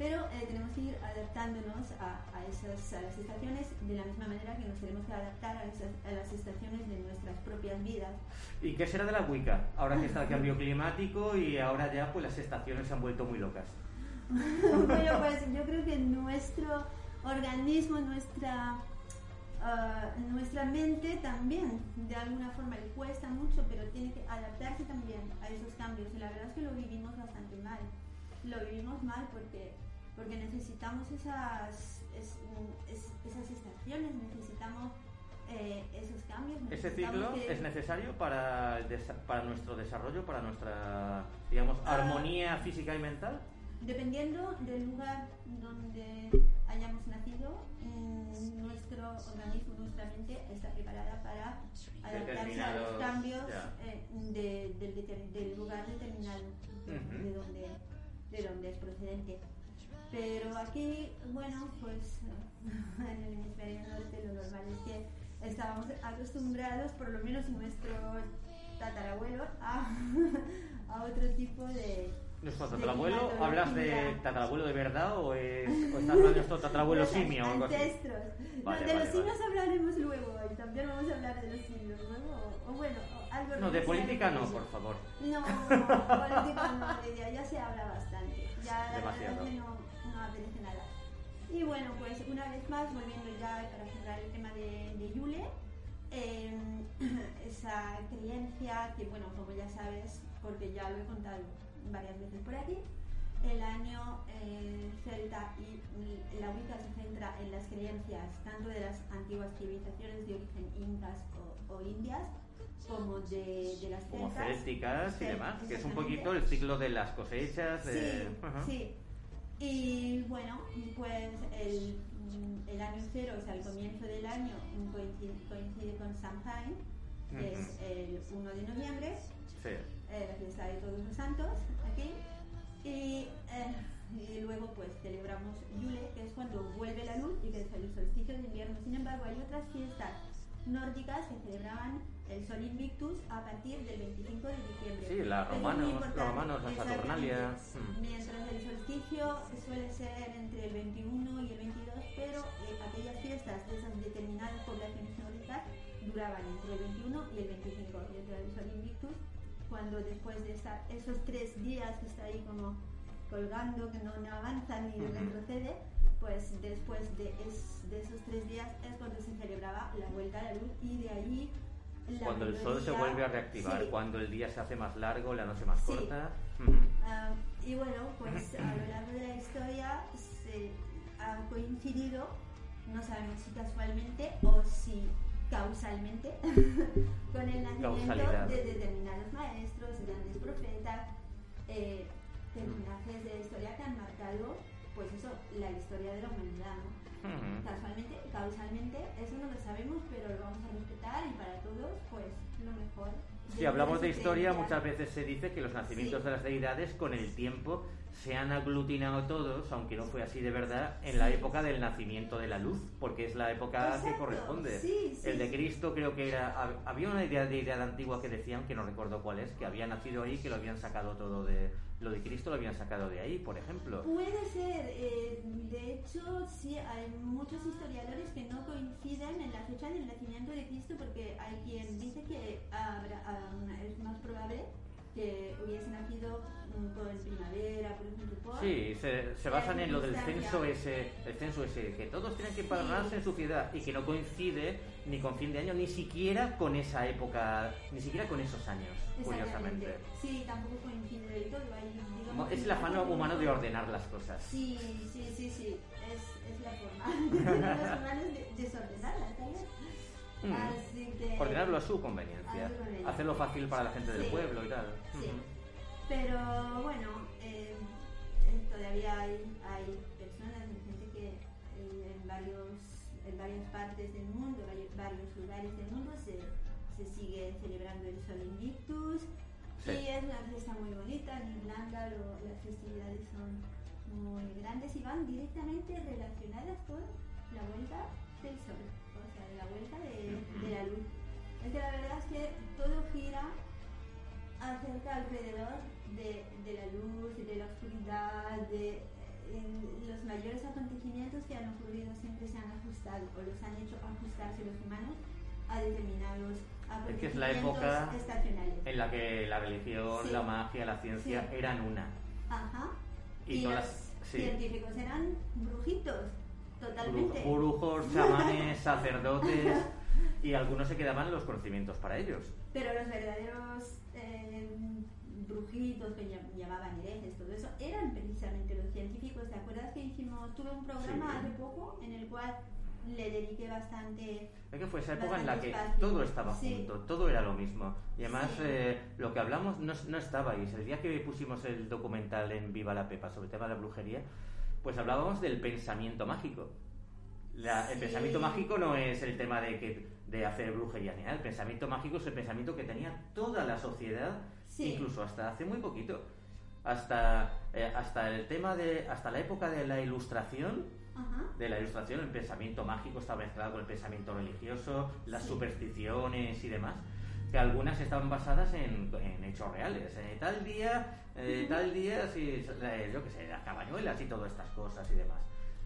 D: pero eh, tenemos que ir adaptándonos a, esas, a las estaciones de la misma manera que nos tenemos que adaptar a, las estaciones de nuestras propias vidas.
A: ¿Y qué será de la Wicca? Ahora que está el cambio climático y ahora ya pues las estaciones se han vuelto muy locas. <laughs>
D: bueno, pues yo creo que nuestro organismo, nuestra, ah, nuestra mente también, de alguna forma le cuesta mucho, pero tiene que adaptarse también a esos cambios. Y la verdad es que lo vivimos bastante mal. Lo vivimos mal porque porque necesitamos esas, esas estaciones, necesitamos eh, esos cambios.
A: ¿Ese ciclo es necesario para, para nuestro desarrollo, para nuestra, digamos, ah. armonía física y mental?
D: Dependiendo del lugar donde hayamos nacido, mm, nuestro organismo, nuestra mente está preparada para adaptarse a los cambios eh, del lugar determinado de, donde, de donde es procedente. Pero aquí, bueno, pues <laughs> en el hemisferio norte lo normal es que estábamos acostumbrados, por lo menos nuestro tatarabuelo, a, <laughs> a otro tipo de...
A: ¿Nuestro tatarabuelo? ¿Hablas de tatarabuelo de verdad o, es, o <laughs> estás hablando de nuestro tatarabuelo simio o algo así?
D: Vale, de los simios hablaremos luego y también vamos a hablar de los simios luego. O, bueno, algo
A: No, de política no, por favor.
D: No, <laughs> política no, ya, ya se habla bastante. Ya
A: Demasiado.
D: no, nada. Y bueno, pues una vez más, volviendo ya para cerrar el tema de, de Yule, em, <clears throat> esa creencia que, bueno, como ya sabes, porque ya lo he contado varias veces por aquí, el año eh, celta y la Wicca se centra en las creencias tanto de las antiguas civilizaciones de origen incas o, indias como de, las
A: como célticas y demás, que es un poquito el ciclo de las cosechas. De...
D: sí, y bueno, pues el, el, año cero, o sea, el comienzo del año coincide, coincide con Samhain, que es el 1 de noviembre,
A: eh,
D: la fiesta de todos los santos aquí. Y, eh, y, luego pues celebramos Yule, que es cuando vuelve la luz y que es el solsticio de invierno. Sin embargo, hay otras fiestas nórdicas que celebraban el Sol Invictus a partir del 25 de diciembre.
A: Sí, la romanos, los romanos, la Saturnalia.
D: Mm. Mientras el solsticio suele ser entre el 21 y el 22, pero eh, aquellas fiestas de esas determinadas poblaciones nórdicas duraban entre el 21 y el 25. Y el Sol Invictus, cuando después de esos tres días que está ahí como colgando, que no, avanza ni retrocede, pues después de, de esos tres días es cuando se celebraba la vuelta a la luz y de ahí
A: cuando el sol se vuelve a reactivar, cuando el día se hace más largo, la noche más corta.
D: Ah, y bueno, pues a lo largo de la historia se ha coincidido, no sabemos si casualmente o si causalmente, <laughs> con el nacimiento de determinados maestros, grandes profetas, eh, personajes de la historia que han marcado, pues eso, la historia de la humanidad, ¿no? Casualmente, causalmente, eso no lo sabemos, pero lo vamos a respetar y para todos, pues lo mejor.
A: Si hablamos de historia, muchas veces se dice que los nacimientos de las deidades con el tiempo se han aglutinado todos, aunque no fue así de verdad, en la época del nacimiento de la luz, porque es la época que corresponde. el de Cristo creo que era... Había una idea de idea antigua que decían, que no recuerdo cuál es, que había nacido ahí, que lo habían sacado todo de lo de Cristo lo habían sacado de ahí, por ejemplo.
D: Puede ser. Eh, de hecho, sí, hay muchos historiadores que no coinciden en la fecha del nacimiento de Cristo porque hay quien dice que es más probable que hubiese nacido mm, por primavera, por un tipo.
A: Sí, se, se basan en lo del censo ese, el censo ese, que todos tienen que pararse sí. en su ciudad y que no coincide ni con fin de año, ni siquiera con esa época, ni siquiera con esos años, curiosamente.
D: Sí, tampoco coincide del todo. Digamos,
A: es el afán humano de ordenar las cosas.
D: Sí, sí, sí, sí, es, es la forma. <laughs> De desordenarlas, tal vez.
A: Mm. Ordenarlo a su conveniencia,
D: A su conveniencia.
A: hacerlo fácil para la gente del
D: Sí.
A: pueblo y tal.
D: Sí. Pero bueno, eh, todavía hay, hay personas, hay gente que eh, en, varios, en varias partes del mundo, vari- varios lugares del mundo se, se sigue celebrando el Sol Invictus
A: Sí.
D: y es una fiesta muy bonita. En Irlanda lo- las festividades son muy grandes y van directamente relacionadas con la vuelta del Sol, sea, la vuelta de, de la luz. Es que la verdad es que todo gira acerca alrededor de, de la luz y de la oscuridad, de eh, en los mayores acontecimientos que han ocurrido siempre se han ajustado o los han hecho ajustarse los humanos a determinados
A: Es que es la
D: acontecimientos
A: época
D: estacionales.
A: En la que la religión,
D: Sí.
A: la magia, la ciencia
D: Sí.
A: eran una.
D: Ajá.
A: Y
D: Y, los
A: las- sí.
D: científicos eran brujitos, totalmente.
A: Bru- Brujos, chamanes, <laughs> sacerdotes y algunos se quedaban los conocimientos para ellos.
D: Pero los verdaderos eh, brujitos que llam- llamaban herejes, todo eso, eran precisamente los científicos. ¿Te acuerdas que hicimos, tuve un programa
A: Sí.
D: hace poco en el cual le dediqué bastante...
A: Es que fue esa época en la que
D: espacio.
A: todo estaba
D: Sí.
A: junto, todo era lo mismo. Y además
D: Sí.
A: eh, lo que hablamos no, no estabais. El día que pusimos el documental en Viva la Pepa sobre el tema de la brujería, pues hablábamos del pensamiento mágico. La- El
D: Sí.
A: pensamiento mágico no es el tema de, que, de hacer brujería ni nada. El pensamiento mágico es el pensamiento que tenía toda la sociedad,
D: Sí.
A: incluso hasta hace muy poquito. Hasta, eh, hasta el tema de. hasta la época de la ilustración,
D: Ajá.
A: de la ilustración, el pensamiento mágico estaba mezclado con el pensamiento religioso, las
D: Sí.
A: supersticiones y demás, que algunas estaban basadas en, en hechos reales. Eh, tal día, eh, tal día, sí, eh, yo qué sé, las cabañuelas y todas estas cosas y demás.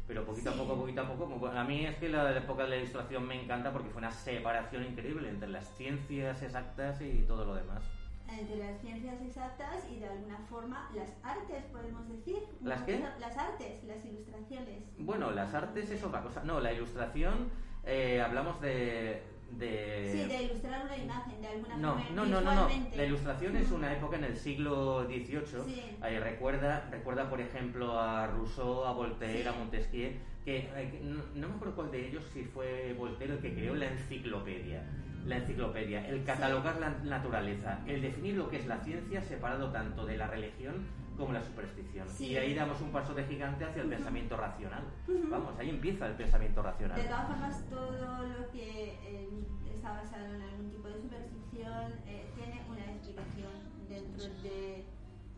A: Pero poquito
D: Sí.
A: a poco, poquito a poco, a mí es que la, la época de la ilustración me encanta porque fue una separación increíble entre las ciencias exactas y todo lo demás.
D: Entre las ciencias exactas y de alguna forma las artes, podemos decir.
A: ¿Las qué?
D: Las artes, las ilustraciones.
A: Bueno, las artes es otra cosa. No, la ilustración, eh, hablamos de... de...
D: Sí, de ilustrar una imagen de alguna
A: No,
D: forma.
A: no, no, no, no. La ilustración es una época en el siglo XVIII.
D: Sí.
A: Eh, recuerda, recuerda, por ejemplo, a Rousseau, a Voltaire,
D: Sí.
A: a Montesquieu, que, eh, no me acuerdo cuál de ellos, si fue Voltaire el que creó la enciclopedia. La enciclopedia, el catalogar la naturaleza, el definir lo que es la ciencia separado tanto de la religión como la superstición.
D: Sí.
A: Y ahí damos un paso de gigante hacia el pensamiento racional. Vamos, ahí empieza el pensamiento racional.
D: De todas formas, todo lo que eh, está basado en algún tipo de superstición eh, tiene una explicación dentro de,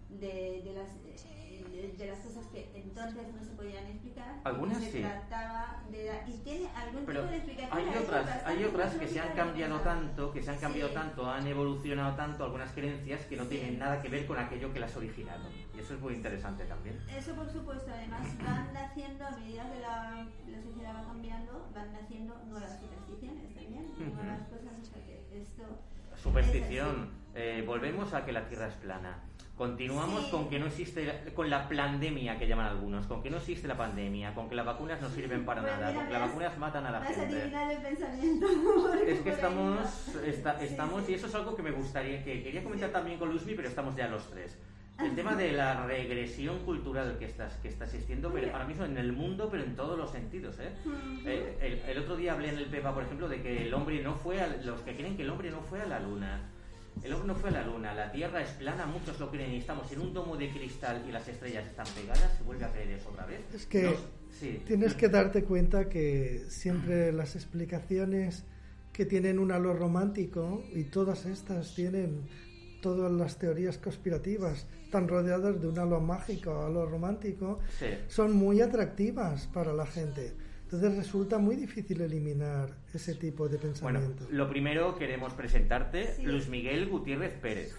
D: de, de las, de, de las cosas que entonces no se podían explicar.
A: Algunas
D: se
A: sí.
D: trataba de dar- y tiene algún
A: Pero
D: tipo de explicación.
A: hay otras, hay otras que se han cambiado tanto, que se han cambiado
D: Sí.
A: tanto, han evolucionado tanto algunas creencias que no
D: Sí.
A: tienen nada que ver con aquello que las originaron. Y eso es muy interesante también.
D: Eso por supuesto, además van naciendo a medida que la, la sociedad va cambiando, van naciendo nuevas supersticiones también,
A: Ujú.
D: nuevas cosas, o sea que esto...
A: Superstición. Eh, volvemos a que la Tierra es plana. Continuamos
D: Sí.
A: con que no existe, con la pandemia que llaman algunos, con que no existe la pandemia, con que las vacunas no sirven para
D: Pues
A: nada,
D: mira,
A: con que las vacunas matan a la
D: Vas
A: gente.
D: el pensamiento. <laughs>
A: Es que estamos, estamos
D: sí.
A: y eso es algo que me gustaría, que quería comentar también con Luismi, pero estamos ya los tres. El tema de la regresión cultural que está, que está existiendo, pero ahora mismo en el mundo, pero en todos los sentidos. ¿eh? Eh, el, el otro día hablé en el Pepa, por ejemplo, de que el hombre no fue, a, los que creen que el hombre no fue a la luna. El hombre no fue a la luna, la Tierra es plana, muchos lo creen y estamos en un domo de cristal y las estrellas están pegadas, se vuelve a creer eso otra vez.
E: Es que
A: sí.
E: Tienes que darte cuenta que siempre las explicaciones que tienen un halo romántico y todas estas tienen todas las teorías conspirativas están rodeadas de un halo mágico, halo romántico,
A: Sí.
E: son muy atractivas para la gente. Entonces resulta muy difícil eliminar ese tipo de
A: Bueno,
E: pensamiento.
A: lo primero queremos presentarte
D: Sí.
A: Luis Miguel Gutiérrez Pérez,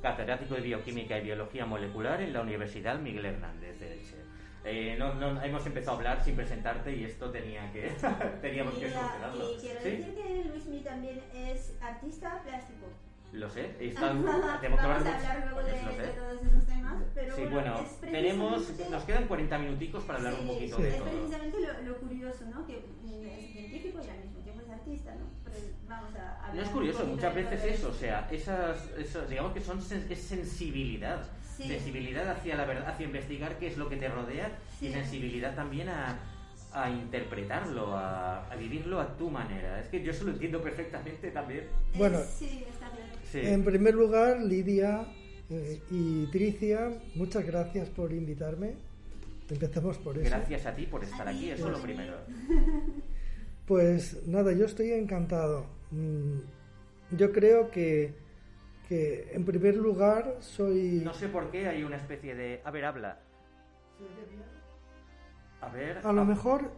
A: catedrático de Bioquímica y Biología Molecular en la Universidad Miguel Hernández de Elche. Eh, no, no- hemos empezado a hablar sin presentarte y esto tenía que <laughs> teníamos que
D: Mira,
A: solucionarlo.
D: y quiero
A: ¿Sí?
D: decir que Luismi también es artista plástico.
A: Lo sé. <laughs> y
D: Vamos
A: está-
D: a
A: tenemos que hablar
D: luego de,
A: Lo sé.
D: de todos esos temas, pero
A: Sí,
D: bueno,
A: bueno,
D: es
A: tenemos, nos quedan 40 minuticos para hablar un
D: Sí,
A: poquito
E: Sí.
A: de
D: Es
A: todo.
D: precisamente lo, lo curioso, ¿no? Que es científico y al mismo tiempo es artista, ¿no? Pero vamos a hablar
A: No es
D: un
A: curioso, muchas veces eso, o sea, esas, esas- digamos que son sen- es sensibilidad,
D: Sí.
A: sensibilidad hacia la verdad, hacia investigar qué es lo que te rodea y sensibilidad también a, a interpretarlo, a, a vivirlo a tu manera. Es que yo eso lo entiendo perfectamente también.
E: Bueno.
D: Sí.
A: Sí.
E: En primer lugar, Lidia eh, y Tricia, muchas gracias por invitarme. Empezamos por eso.
A: Gracias a ti por estar aquí, eso es lo primero. <laughs>
E: Pues nada, yo estoy encantado. Mm, Yo creo que, que en primer lugar soy...
A: No sé por qué hay una especie de... A ver, habla. A ver...
E: A lo mejor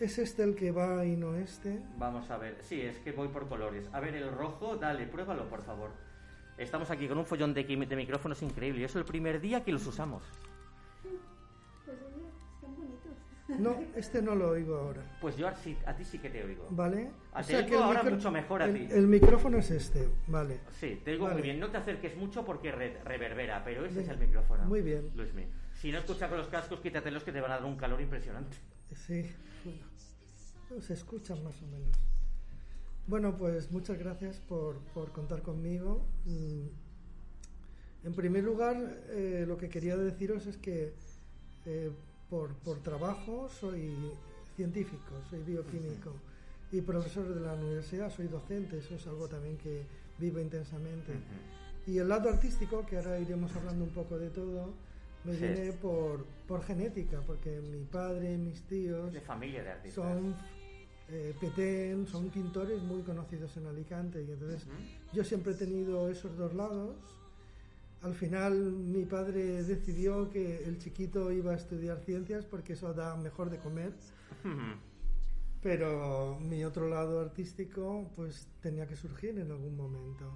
E: es este el que va y no este.
A: Vamos a ver. Sí, es que voy por colores. A ver, el rojo, dale, pruébalo, por favor. Estamos aquí con un follón de, micrófonos increíble. y Es el primer día que los usamos.
D: Pues oye, están bonitos.
E: No, este no lo oigo ahora.
A: Pues yo a, sí- a ti sí que te oigo.
E: ¿Vale?
A: Te oigo ahora mucho mejor a
E: el,
A: ti.
E: el micrófono es este, vale.
A: Sí, te oigo
E: Vale.
A: muy bien. No te acerques mucho porque re- reverbera, pero ese es el micrófono.
E: Muy bien.
A: Luismi. Si no escuchas con los cascos, quítatelos que te van a dar un calor impresionante.
E: Sí, bueno, se escuchan más o menos. Bueno, pues muchas gracias por, por contar conmigo. Mm, En primer lugar, eh, lo que quería deciros es que eh, por, por trabajo soy científico, soy bioquímico y profesor de la universidad, soy docente, eso es algo también que vivo intensamente. Y el lado artístico, que ahora iremos hablando un poco de todo, me
A: Sí.
E: viene por, por genética, porque mi padre y mis tíos
A: De familia de artistas.
E: son eh, petén, son pintores muy conocidos en Alicante y entonces yo siempre he tenido esos dos lados. Al final mi padre decidió que el chiquito iba a estudiar ciencias porque eso da mejor de comer,
A: Ujú.
E: pero mi otro lado artístico pues tenía que surgir en algún momento.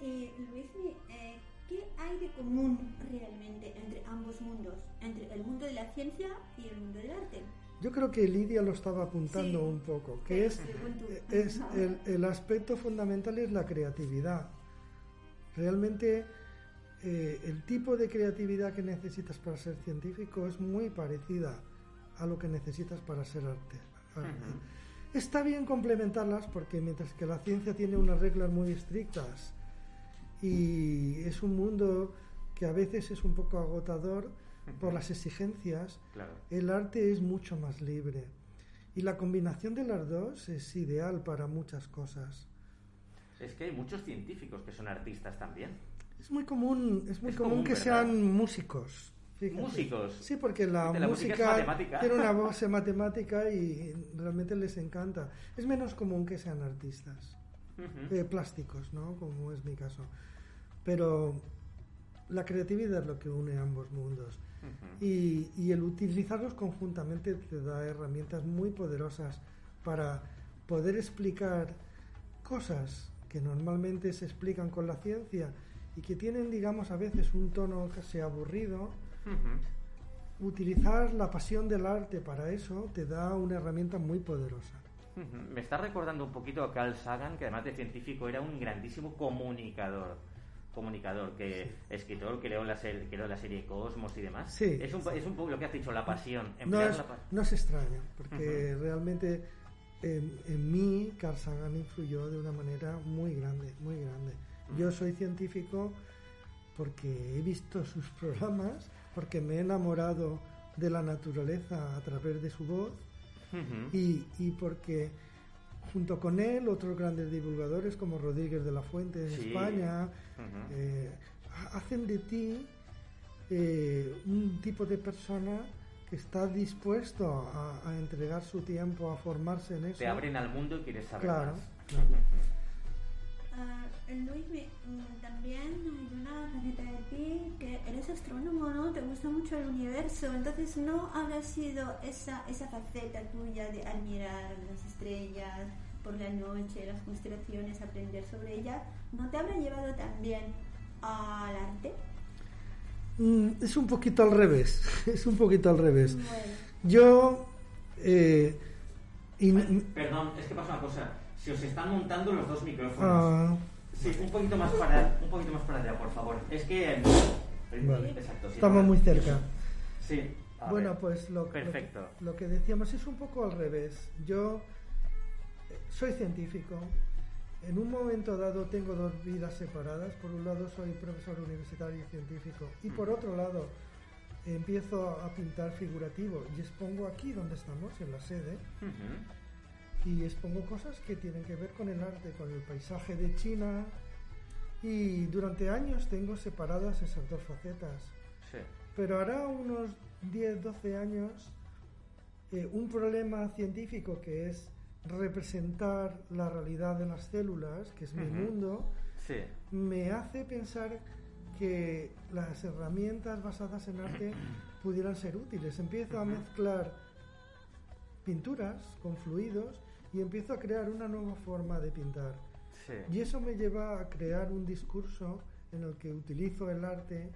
D: Eh, Luismi, eh, ¿qué hay de común realmente entre ambos mundos? Entre el mundo de la ciencia y el mundo del arte.
E: Yo creo que Lidia lo estaba apuntando
D: Sí.
E: un poco, que es,
D: tú.
E: es el, el aspecto fundamental es la creatividad. Realmente eh, el tipo de creatividad que necesitas para ser científico es muy parecida a lo que necesitas para ser arte.
A: Ujú.
E: Está bien complementarlas porque mientras que la ciencia tiene unas reglas muy estrictas y es un mundo que a veces es un poco agotador por las exigencias,
A: Claro.
E: el arte es mucho más libre. Y la combinación de las dos es ideal para muchas cosas.
A: Es que hay muchos científicos que son artistas también.
E: Es muy común, es muy
A: Es
E: común,
A: común,
E: que
A: ¿verdad?
E: sean músicos. fíjate.
A: Músicos.
E: Sí, porque la,
A: la música
E: música, tiene una <laughs> base matemática y realmente les encanta. Es menos común que sean artistas
A: Ujú.
E: eh, plásticos, ¿no? Como es mi caso. Pero la creatividad es lo que une ambos mundos.
A: Ujú.
E: Y, y el utilizarlos conjuntamente te da herramientas muy poderosas para poder explicar cosas que normalmente se explican con la ciencia y que tienen, digamos, a veces un tono casi aburrido.
A: Ujú.
E: Utilizar la pasión del arte para eso te da una herramienta muy poderosa.
A: Ujú. Me está recordando un poquito a Carl Sagan, que además de científico era un grandísimo comunicador. Comunicador, que escritor, creó la, serie, creó la serie Cosmos y demás.
E: Sí.
A: Es un, es un poco lo que has dicho, la pasión.
E: No es,
A: la pa-
E: no es extraño, porque realmente en, en mí Carl Sagan influyó de una manera muy grande, muy grande. Yo soy científico porque he visto sus programas, porque me he enamorado de la naturaleza a través de su voz y, y porque junto con él otros grandes divulgadores como Rodríguez de la Fuente en
A: Sí.
E: España eh, ha- hacen de ti eh, un tipo de persona que está dispuesto a, a entregar su tiempo a formarse en eso.
A: Te abren al mundo y quieres saber
E: Claro,
A: más.
E: claro.
D: Ah, Luis, me- mm, también eres astrónomo, ¿no? Te gusta mucho el universo, entonces no habrá sido esa, esa faceta tuya de admirar las estrellas por la noche, las constelaciones, aprender sobre ellas, ¿no te habrá llevado también al arte?
E: Mm, es un poquito al revés, <laughs> es un poquito al revés.
D: Bueno,
E: Yo... eh, y-
A: Perdón, es que pasa una cosa. Se os están montando los dos micrófonos.
E: ah,
A: Sí, un poquito más para, un poquito más para allá, por favor. Es que...
E: Vale.
A: Exacto, sí,
E: Estamos
A: ahora.
E: muy cerca.
A: Sí.
E: Bueno,
A: ver.
E: pues lo, lo que-
A: Perfecto.
E: Lo, que decíamos es un poco al revés. Yo eh, soy científico. En un momento dado tengo dos vidas separadas. Por un lado soy profesor universitario y científico. Y por otro lado empiezo a pintar figurativo. Y expongo aquí donde estamos, en la sede.
A: Ujú.
E: Y expongo cosas que tienen que ver con el arte, con el paisaje de China. Y durante años tengo separadas esas dos facetas.
A: Sí.
E: Pero hará unos 10, 12 años eh, un problema científico que es representar la realidad de las células, que es mi mundo,
A: Sí.
E: me hace pensar que las herramientas basadas en arte <clears throat> pudieran ser útiles. Empiezo a mezclar pinturas con fluidos y empiezo a crear una nueva forma de pintar.
A: Sí.
E: Y eso me lleva a crear un discurso en el que utilizo el arte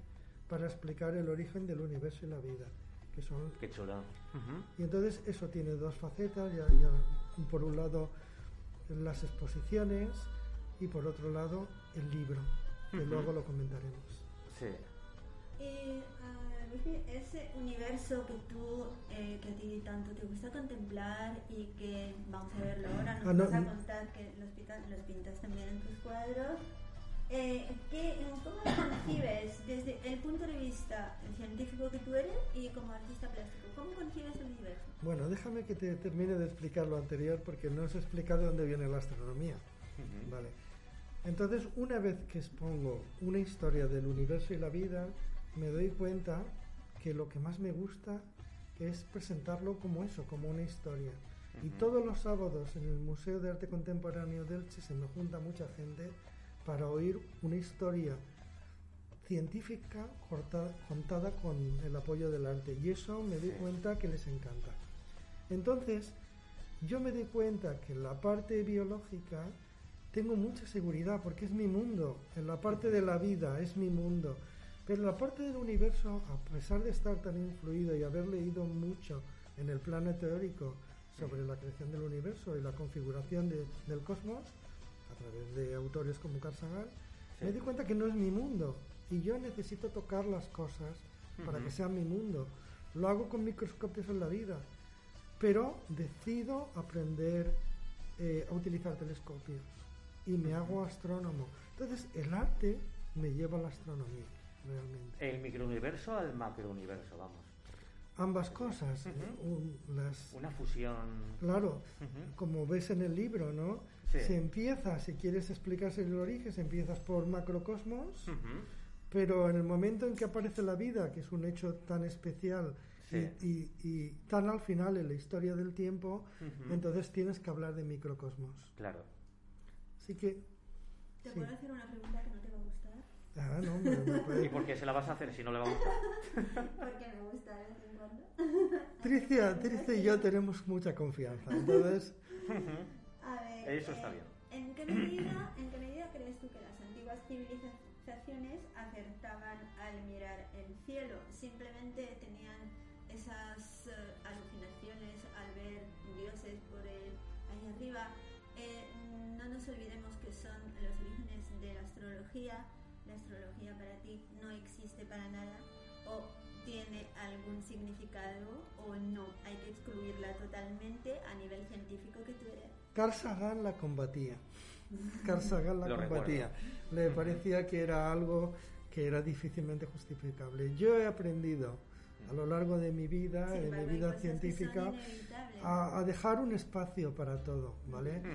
E: para explicar el origen del universo y la vida. Que son,
A: Qué chulo. Ujú.
E: y entonces eso tiene dos facetas, ya, ya, por un lado las exposiciones y por otro lado el libro, que
A: Ujú.
E: luego lo comentaremos.
A: Sí.
D: Y, ese universo que tú, eh, que a ti tanto te gusta contemplar y que vamos a verlo ahora, nos
E: Ah, no,
D: vas a contar que los, pita- los pintas también en tus cuadros, eh, ¿qué- ¿cómo lo concibes desde el punto de vista científico que tú eres y como artista plástico? ¿Cómo concibes el universo?
E: Bueno, déjame que te termine de explicar lo anterior porque no os he explicado de dónde viene la astronomía.
A: Ujú.
E: Vale. Entonces, una vez que expongo una historia del universo y la vida, me doy cuenta que lo que más me gusta es presentarlo como eso, como una historia. Y
A: Ujú.
E: todos los sábados en el Museo de Arte Contemporáneo de Elche se me junta mucha gente para oír una historia científica contada con el apoyo del arte. Y eso me
A: Sí.
E: cuenta que les encanta. Entonces, yo me doy cuenta que en la parte biológica tengo mucha seguridad porque es mi mundo. En la parte de la vida es mi mundo. Pero la parte del universo, a pesar de estar tan influido y haber leído mucho en el plano teórico sobre la creación del universo y la configuración de- del cosmos, a través de autores como Carl Sagan,
A: Sí.
E: me doy cuenta que no es mi mundo. Y yo necesito tocar las cosas para que sean mi mundo. Lo hago con microscopios en la vida, pero decido aprender eh, a utilizar telescopios y me hago astrónomo. Entonces el arte me lleva a la astronomía, realmente.
A: El microuniverso al macrouniverso, vamos.
E: Ambas cosas, las,
A: Una fusión.
E: claro, como ves en el libro, ¿no?
A: Sí.
E: Se empieza, si quieres explicarse el origen, se empiezas por macrocosmos, pero en el momento en que aparece la vida, que es un hecho tan especial
A: Sí.
E: y, y- y tan al final en la historia del tiempo, entonces tienes que hablar de microcosmos.
A: Claro.
E: Así que,
D: ¿Te
E: Sí.
D: puedo hacer una pregunta que no te va a gustar?
E: Ah, no, me- me
A: ¿Y
E: puede-
A: por qué se la vas a hacer si no le va a gustar? <laughs>
D: Porque me gusta de vez en cuando.
E: Tricia, Tricia y yo tenemos mucha confianza, entonces,
D: A ver,
A: Eso está
D: eh,
A: bien.
D: ¿en qué, medida, ¿En qué medida crees tú que las antiguas civilizaciones acertaban al mirar el cielo? Simplemente tenían esas eh, alucinaciones al ver dioses por el, ahí arriba. Eh, no nos olvidemos que son los orígenes de. La astrología algún significado o no. Hay que excluirla totalmente a nivel científico que tú eres.
E: Carl Sagan la combatía. Carl Sagan la combatía. Le parecía que era algo que era difícilmente justificable. Yo he aprendido a lo largo de mi vida,
D: Sin
E: de mi vida científica, a, a dejar un espacio para todo, ¿vale?
A: Ujú.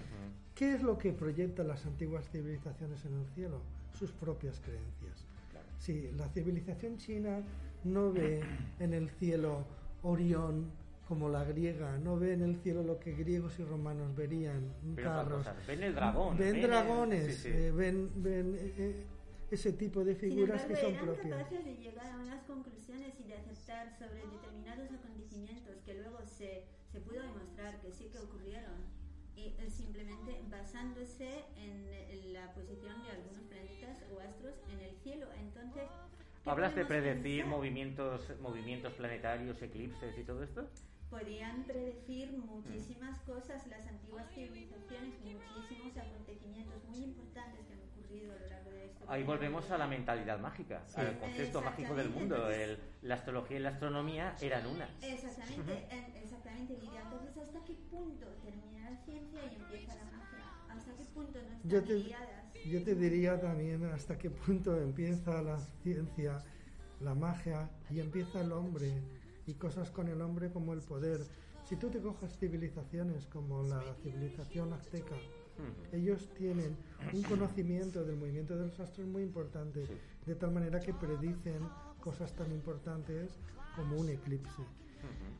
E: ¿Qué es lo que proyectan las antiguas civilizaciones en el cielo? Sus propias creencias.
A: Claro.
E: Sí, la civilización china no ve en el cielo Orión como la griega, no ve en el cielo lo que griegos y romanos verían,
A: Ven
E: carros.
A: Ven el dragón.
E: Ven
A: el-
E: dragones,
A: sí, sí.
E: eh, ven, ven, eh, eh, ese tipo de figuras
D: embargo,
E: que son
D: eran
E: propias.
D: capaces de llegar a unas conclusiones y de acertar sobre determinados acontecimientos que luego se, se pudo demostrar que sí que ocurrieron. Y eh, simplemente basándose en, la posición de algunos planetas o astros en el cielo. Entonces, ¿qué
A: ¿Hablas de predecir
D: pensar?
A: movimientos, movimientos planetarios, eclipses y todo esto?
D: Podían predecir muchísimas cosas las antiguas civilizaciones, muchísimos acontecimientos muy importantes que han ocurrido a lo largo de esto.
A: Ahí volvemos a la mentalidad mágica, al concepto mágico del mundo. El- la astrología y la astronomía eran una.
D: Exactamente, en- exactamente, Lidia. Entonces, ¿hasta qué punto termina la ciencia y empieza la magia? ¿Hasta qué punto no están
E: Yo te, diría también hasta qué punto empieza la ciencia, la magia y empieza el hombre y cosas con el hombre como el poder. Si tú te coges civilizaciones como la civilización azteca, ellos tienen un conocimiento del movimiento de los astros muy importante,
A: Sí.
E: de tal manera que predicen cosas tan importantes como un eclipse.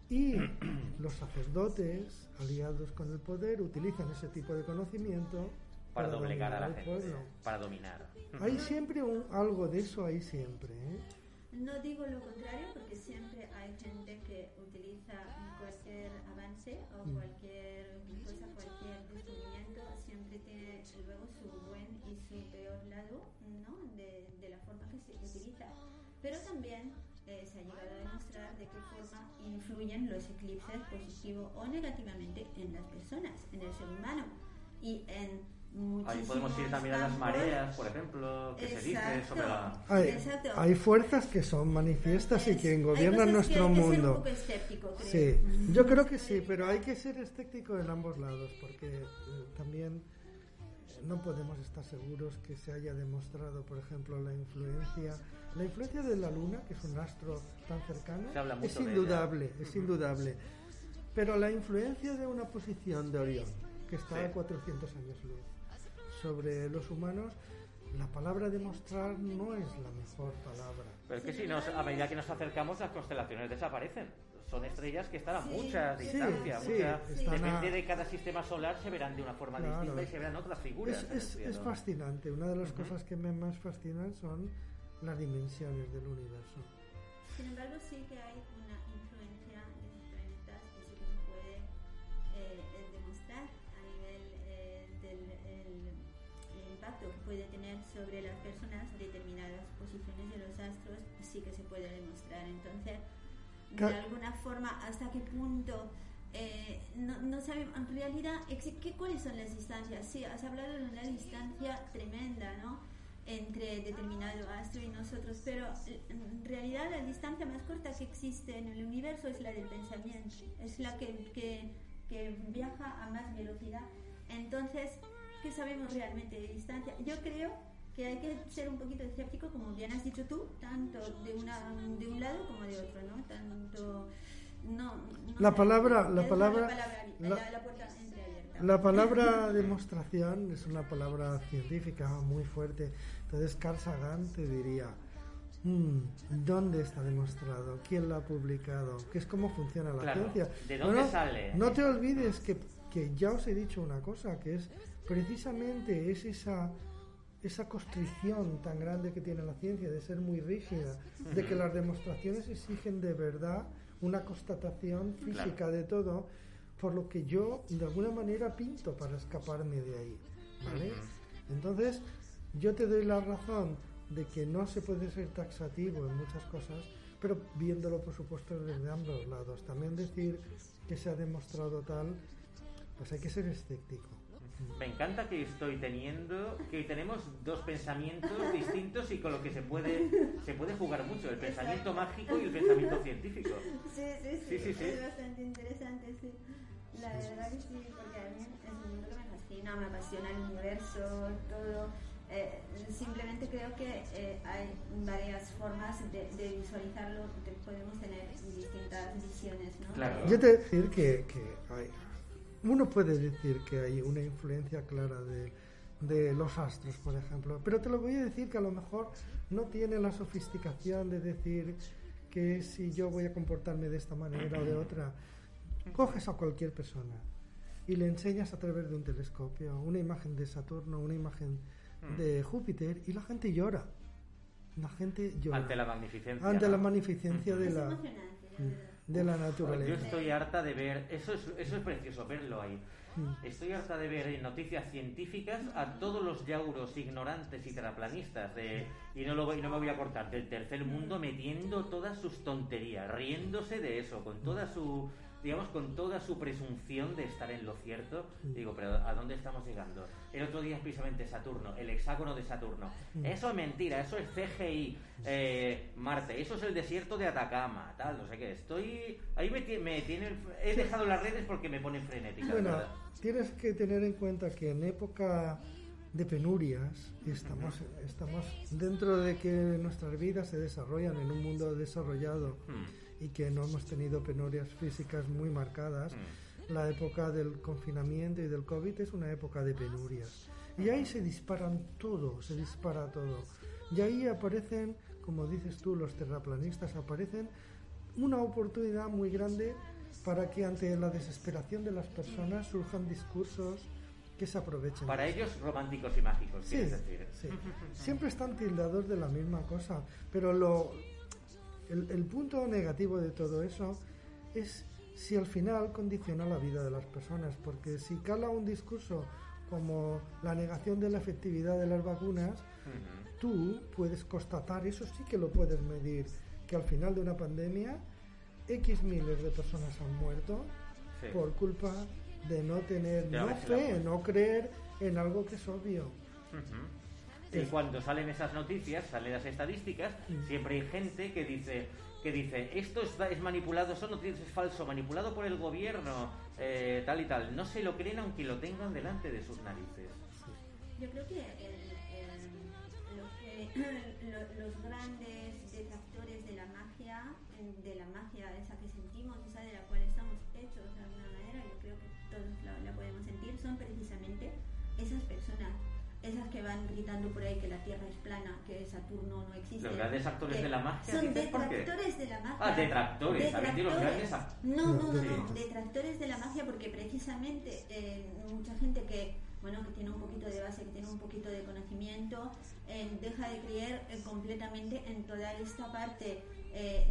E: Y los sacerdotes, aliados con el poder, utilizan ese tipo de conocimiento
A: Para doblegar a la gente,
E: pueblo.
A: para dominar.
E: Hay siempre un- algo de eso, hay siempre. ¿eh?
D: No digo lo contrario porque siempre hay gente que utiliza cualquier avance o
E: Mm.
D: cualquier cosa, cualquier descubrimiento, siempre tiene luego su buen y su peor lado ¿no? de, de la forma que se utiliza. Pero también eh, se ha llegado a demostrar de qué forma influyen los eclipses positivo o negativamente en las personas, en el ser humano y en
A: Ahí podemos ir también a las mareas, por ejemplo, que se dice
D: Exacto.
A: sobre la...
E: Hay, fuerzas que son manifiestas y que
D: Hay
E: gobiernan
D: cosas que
E: nuestro
D: hay que ser un
E: mundo.
D: poco escéptico, creo.
E: Sí, yo creo que sí, pero hay que ser escéptico en ambos lados, porque eh, también no podemos estar seguros que se haya demostrado, por ejemplo, la influencia, la influencia de la Luna, que es un astro tan cercano,
A: Se habla mucho
E: es
A: de ella.
E: indudable, es indudable. Pero la influencia de una posición de Orión, que está
A: Sí.
E: a 400 años luz, sobre los humanos, la palabra demostrar no es la mejor palabra.
A: Pero es que si nos, a medida que nos acercamos, las constelaciones desaparecen. Son estrellas que están a
D: Sí,
A: mucha
D: sí,
A: distancia.
E: sí,
A: mucha-
E: están
A: Depende
E: a-
A: de cada sistema solar, se verán de una forma
E: Claro.
A: distinta y se verán otras figuras.
E: Es, es-
A: cielo.
E: es fascinante. Una de las cosas que me más fascinan son las dimensiones del universo.
D: Sin embargo, sí que hay una influencia de los planetas que sí que se puede eh, eh, demostrar a nivel eh, del el- el impacto que puede tener sobre las personas determinadas posiciones de los astros, sí que se puede demostrar. Entonces, de alguna forma, hasta qué punto. eh, no, no sabemos, en realidad, ¿qué, ¿cuáles son las distancias? Sí, has hablado de una distancia tremenda, ¿no? entre determinado astro y nosotros, pero en realidad la distancia más corta que existe en el universo es la del pensamiento, es la que, que, que viaja a más velocidad. Entonces, ¿qué sabemos realmente de distancia? Yo creo que hay que ser un poquito escéptico, como bien has dicho tú, tanto de, una, de un lado como de otro, ¿no? Tanto... No, no
E: La palabra- la palabra-
D: la,
E: la-
D: puerta.
E: La palabra demostración es una palabra científica muy fuerte. Entonces Carl Sagan te diría, "Mm, ¿dónde está demostrado? ¿Quién lo ha publicado? ¿Qué es cómo funciona la
A: Claro,
E: ciencia?
A: ¿de dónde sale?
E: No te olvides que, que ya os he dicho una cosa, que es precisamente es esa esa constricción tan grande que tiene la ciencia de ser muy rígida, de que las demostraciones exigen de verdad una constatación física
A: Claro.
E: de todo, por lo que yo de alguna manera pinto para escaparme de ahí. ¿vale? Entonces, yo te doy la razón de que no se puede ser taxativo en muchas cosas, pero viéndolo por supuesto desde ambos lados. También decir que se ha demostrado tal, pues hay que ser escéptico.
A: Me encanta que estoy teniendo, que tenemos dos pensamientos distintos y con lo que se puede, se puede jugar mucho, el pensamiento mágico y el pensamiento científico.
D: Sí, sí, sí,
A: Sí, sí, sí.
D: es bastante interesante, sí. La verdad que sí, porque a mí es un mundo que me fascina, me apasiona el universo, todo. Eh, simplemente creo que eh, hay varias formas de, de visualizarlo, que podemos tener distintas visiones, ¿no?
A: Claro.
E: Yo te decir que, que hay, uno puede decir que hay una influencia clara de, de los astros, por ejemplo, pero te lo voy a decir que a lo mejor no tiene la sofisticación de decir que si yo voy a comportarme de esta manera o de otra, coges a cualquier persona y le enseñas a través de un telescopio una imagen de Saturno, una imagen de Júpiter y la gente llora. La gente llora
A: Ante la magnificencia.
E: ante la magnificencia de
D: Es
E: la,
D: emocionante, la verdad.
E: De la
A: Yo
E: naturaleza.
A: estoy harta de ver, eso es, eso es precioso, verlo ahí.
E: Mm.
A: Estoy harta de ver en noticias científicas a todos los yauros ignorantes y terraplanistas de, y no, lo, voy- no me voy a cortar, del tercer mundo metiendo todas sus tonterías, riéndose de eso, con toda su digamos, con toda su presunción de estar en lo cierto. Digo, pero ¿a dónde estamos llegando? El otro día es precisamente Saturno, el hexágono de Saturno. Eso es mentira, eso es CGI, eh, Marte, eso es el desierto de Atacama, tal, no sé qué. Estoy. Ahí me, me tienen. He dejado las redes porque me ponen frenética.
E: Bueno, tienes que tener en cuenta que en época de penurias estamos, estamos dentro de que nuestras vidas se desarrollan en un mundo desarrollado. Hmm y que no hemos tenido penurias físicas muy marcadas. Mm. La época del confinamiento y del COVID es una época de penurias. Y ahí se disparan todo, se dispara todo. Y ahí aparecen, como dices tú, los terraplanistas, aparecen una oportunidad muy grande para que ante la desesperación de las personas surjan discursos que se aprovechen.
A: Para ellos románticos y mágicos, sí, decir.
E: Sí. <laughs> Siempre están tildados de la misma cosa, pero lo, el, punto negativo de todo eso es si al final condiciona la vida de las personas, porque si cala un discurso como la negación de la efectividad de las vacunas, tú puedes constatar, eso sí que lo puedes medir, que al final de una pandemia X miles de personas han muerto por culpa de no tener no fe, no creer en algo que es obvio.
A: Y cuando salen esas noticias, salen las estadísticas, siempre hay gente que dice que dice esto es, es manipulado, son noticias es falso, manipulado por el gobierno, eh, tal y tal. No se lo creen aunque lo tengan delante de sus narices.
D: Yo creo que, <clears throat> los grandes gritando por ahí que la Tierra es plana, que Saturno no existe.
A: Los grandes actores de la magia.
D: Son detractores de la magia.
A: Ah, detractores, detractores. los grandes
D: No, no, no, no, detractores de la magia porque precisamente eh, mucha gente que bueno, que tiene un poquito de base, que tiene un poquito de conocimiento, eh, deja de creer eh, completamente en toda esta parte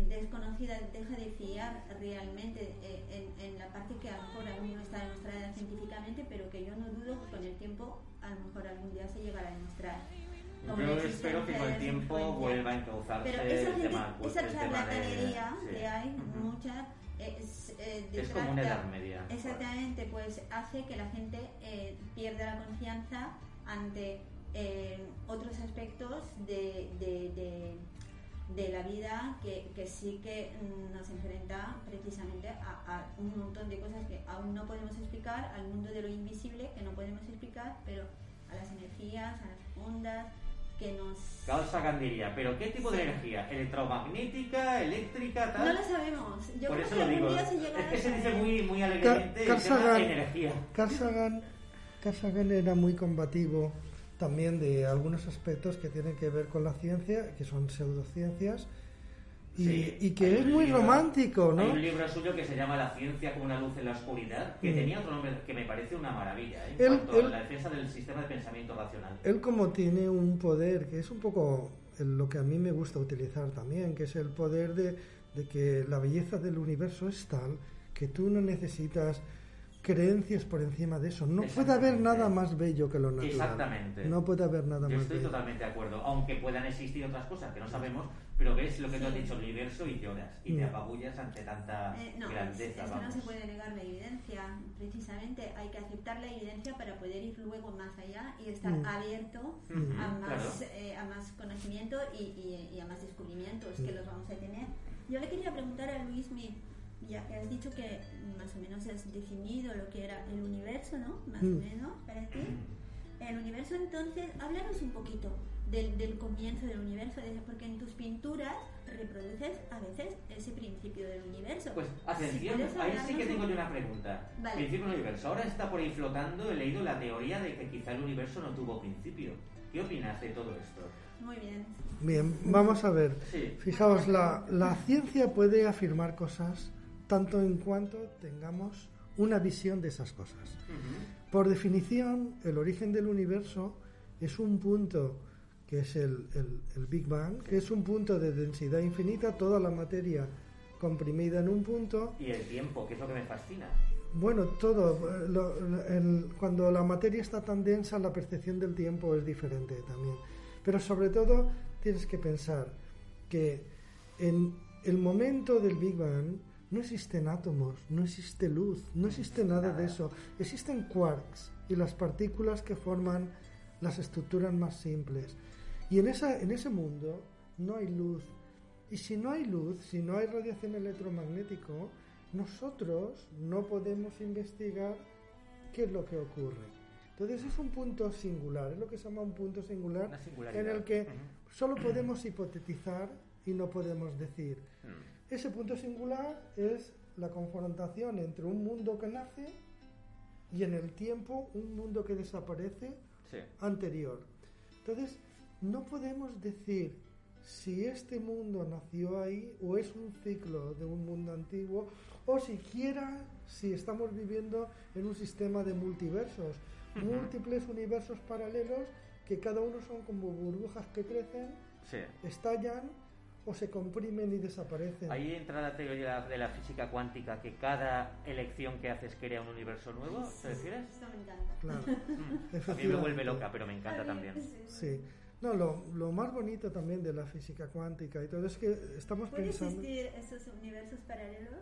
D: desconocida, deja de fiar realmente en, en, la parte que a lo mejor aún no está demostrada científicamente, pero que yo no dudo que con el tiempo a lo mejor algún día se llegará a demostrar.
A: Yo espero que con el tiempo vuelva a encauzarse
D: Pero esa, el tema, esa charlatanería que hay, mucha, es,
A: eh, es como una edad media.
D: Exactamente, pues hace que la gente eh, pierda la confianza ante eh, otros aspectos de, de, de, de la vida que, que, sí que nos enfrenta precisamente a, a, un montón de cosas que aún no podemos explicar, al mundo de lo invisible que no podemos explicar, pero a las energías, a las ondas que nos...
A: Carl Sagan pero ¿qué tipo de energía? ¿Electromagnética, eléctrica, tal?
D: No lo sabemos. Yo
A: Por
D: creo
A: eso
D: que
A: lo digo.
D: Día se
A: es que se dice muy, muy alegremente
E: Carl Sagan,
A: energía.
E: Carl Sagan, Carl Sagan era muy combativo también de algunos aspectos que tienen que ver con la ciencia, que son pseudociencias, y, que es muy romántico, ¿no?
A: Hay un libro suyo que se llama La ciencia como una luz en la oscuridad, que mm. tenía otro nombre que me parece una maravilla, ¿eh? en cuanto a la defensa del sistema de pensamiento racional.
E: Él como tiene un poder que es un poco lo que a mí me gusta utilizar también, que es el poder de, de que la belleza del universo es tal que tú no necesitas creencias por encima de eso. No puede haber nada más bello que lo natural.
A: Exactamente.
E: No puede haber nada
A: Yo
E: más
A: estoy totalmente de acuerdo. Aunque puedan existir otras cosas que no sabemos, pero ves lo que tú has dicho, el universo y lloras y te mm. apabullas ante tanta
D: eh, no,
A: grandeza.
D: Es, que no se puede negar la evidencia. Precisamente hay que aceptar la evidencia para poder ir luego más allá y estar mm. abierto a, más, eh, a más conocimiento y, y, a más descubrimientos que mm. los vamos a tener. Yo le quería preguntar a Luis mi ya que has dicho que más o menos has definido lo que era el universo, ¿no? Más o mm. menos, para ti. El universo, entonces, háblanos un poquito del, del comienzo del universo, porque en tus pinturas reproduces a veces ese principio del universo.
A: Pues atención, ahí sí que tengo yo una pregunta. Principio del universo. Ahora está por ahí flotando, he leído la teoría de que quizá el universo no tuvo principio. ¿Qué opinas de todo esto?
D: Muy bien.
E: Bien, vamos a ver. Fijaos, la, la ciencia puede afirmar cosas tanto en cuanto tengamos una visión de esas cosas. Por definición, el origen del universo es un punto que es el, el, Big Bang, que es un punto de densidad infinita, toda la materia comprimida en un punto.
A: Y el tiempo, que es lo que me fascina.
E: Bueno, todo. cuando la materia está tan densa, la percepción del tiempo es diferente también. Pero sobre todo, tienes que pensar que en el momento del Big Bang, no existen átomos, no existe luz, no existe nada de eso. Existen quarks y las partículas que forman las estructuras más simples. Y en, esa, en ese mundo no hay luz. Y si no hay luz, si no hay radiación electromagnética, nosotros no podemos investigar qué es lo que ocurre. Entonces es un punto singular, es lo que se llama un punto singular en el que solo podemos <clears throat> hipotetizar y no podemos decir.
A: Mm.
E: Ese punto singular es la confrontación entre un mundo que nace y en el tiempo un mundo que desaparece
A: Sí.
E: anterior. Entonces, no podemos decir si este mundo nació ahí o es un ciclo de un mundo antiguo o siquiera si estamos viviendo en un sistema de multiversos, múltiples universos paralelos que cada uno son como burbujas que crecen,
A: Sí.
E: estallan o se comprimen y desaparecen.
A: Ahí entra la teoría de la física cuántica, que cada elección que haces crea un universo nuevo, ¿te refieres?
D: Esto me encanta.
E: Claro, <laughs>
A: Mm. A mí me vuelve loca, pero me encanta también.
E: Sí. No, lo, lo más bonito también de la física cuántica y todo es que estamos
D: ¿Puede
E: pensando...
D: existir esos universos paralelos?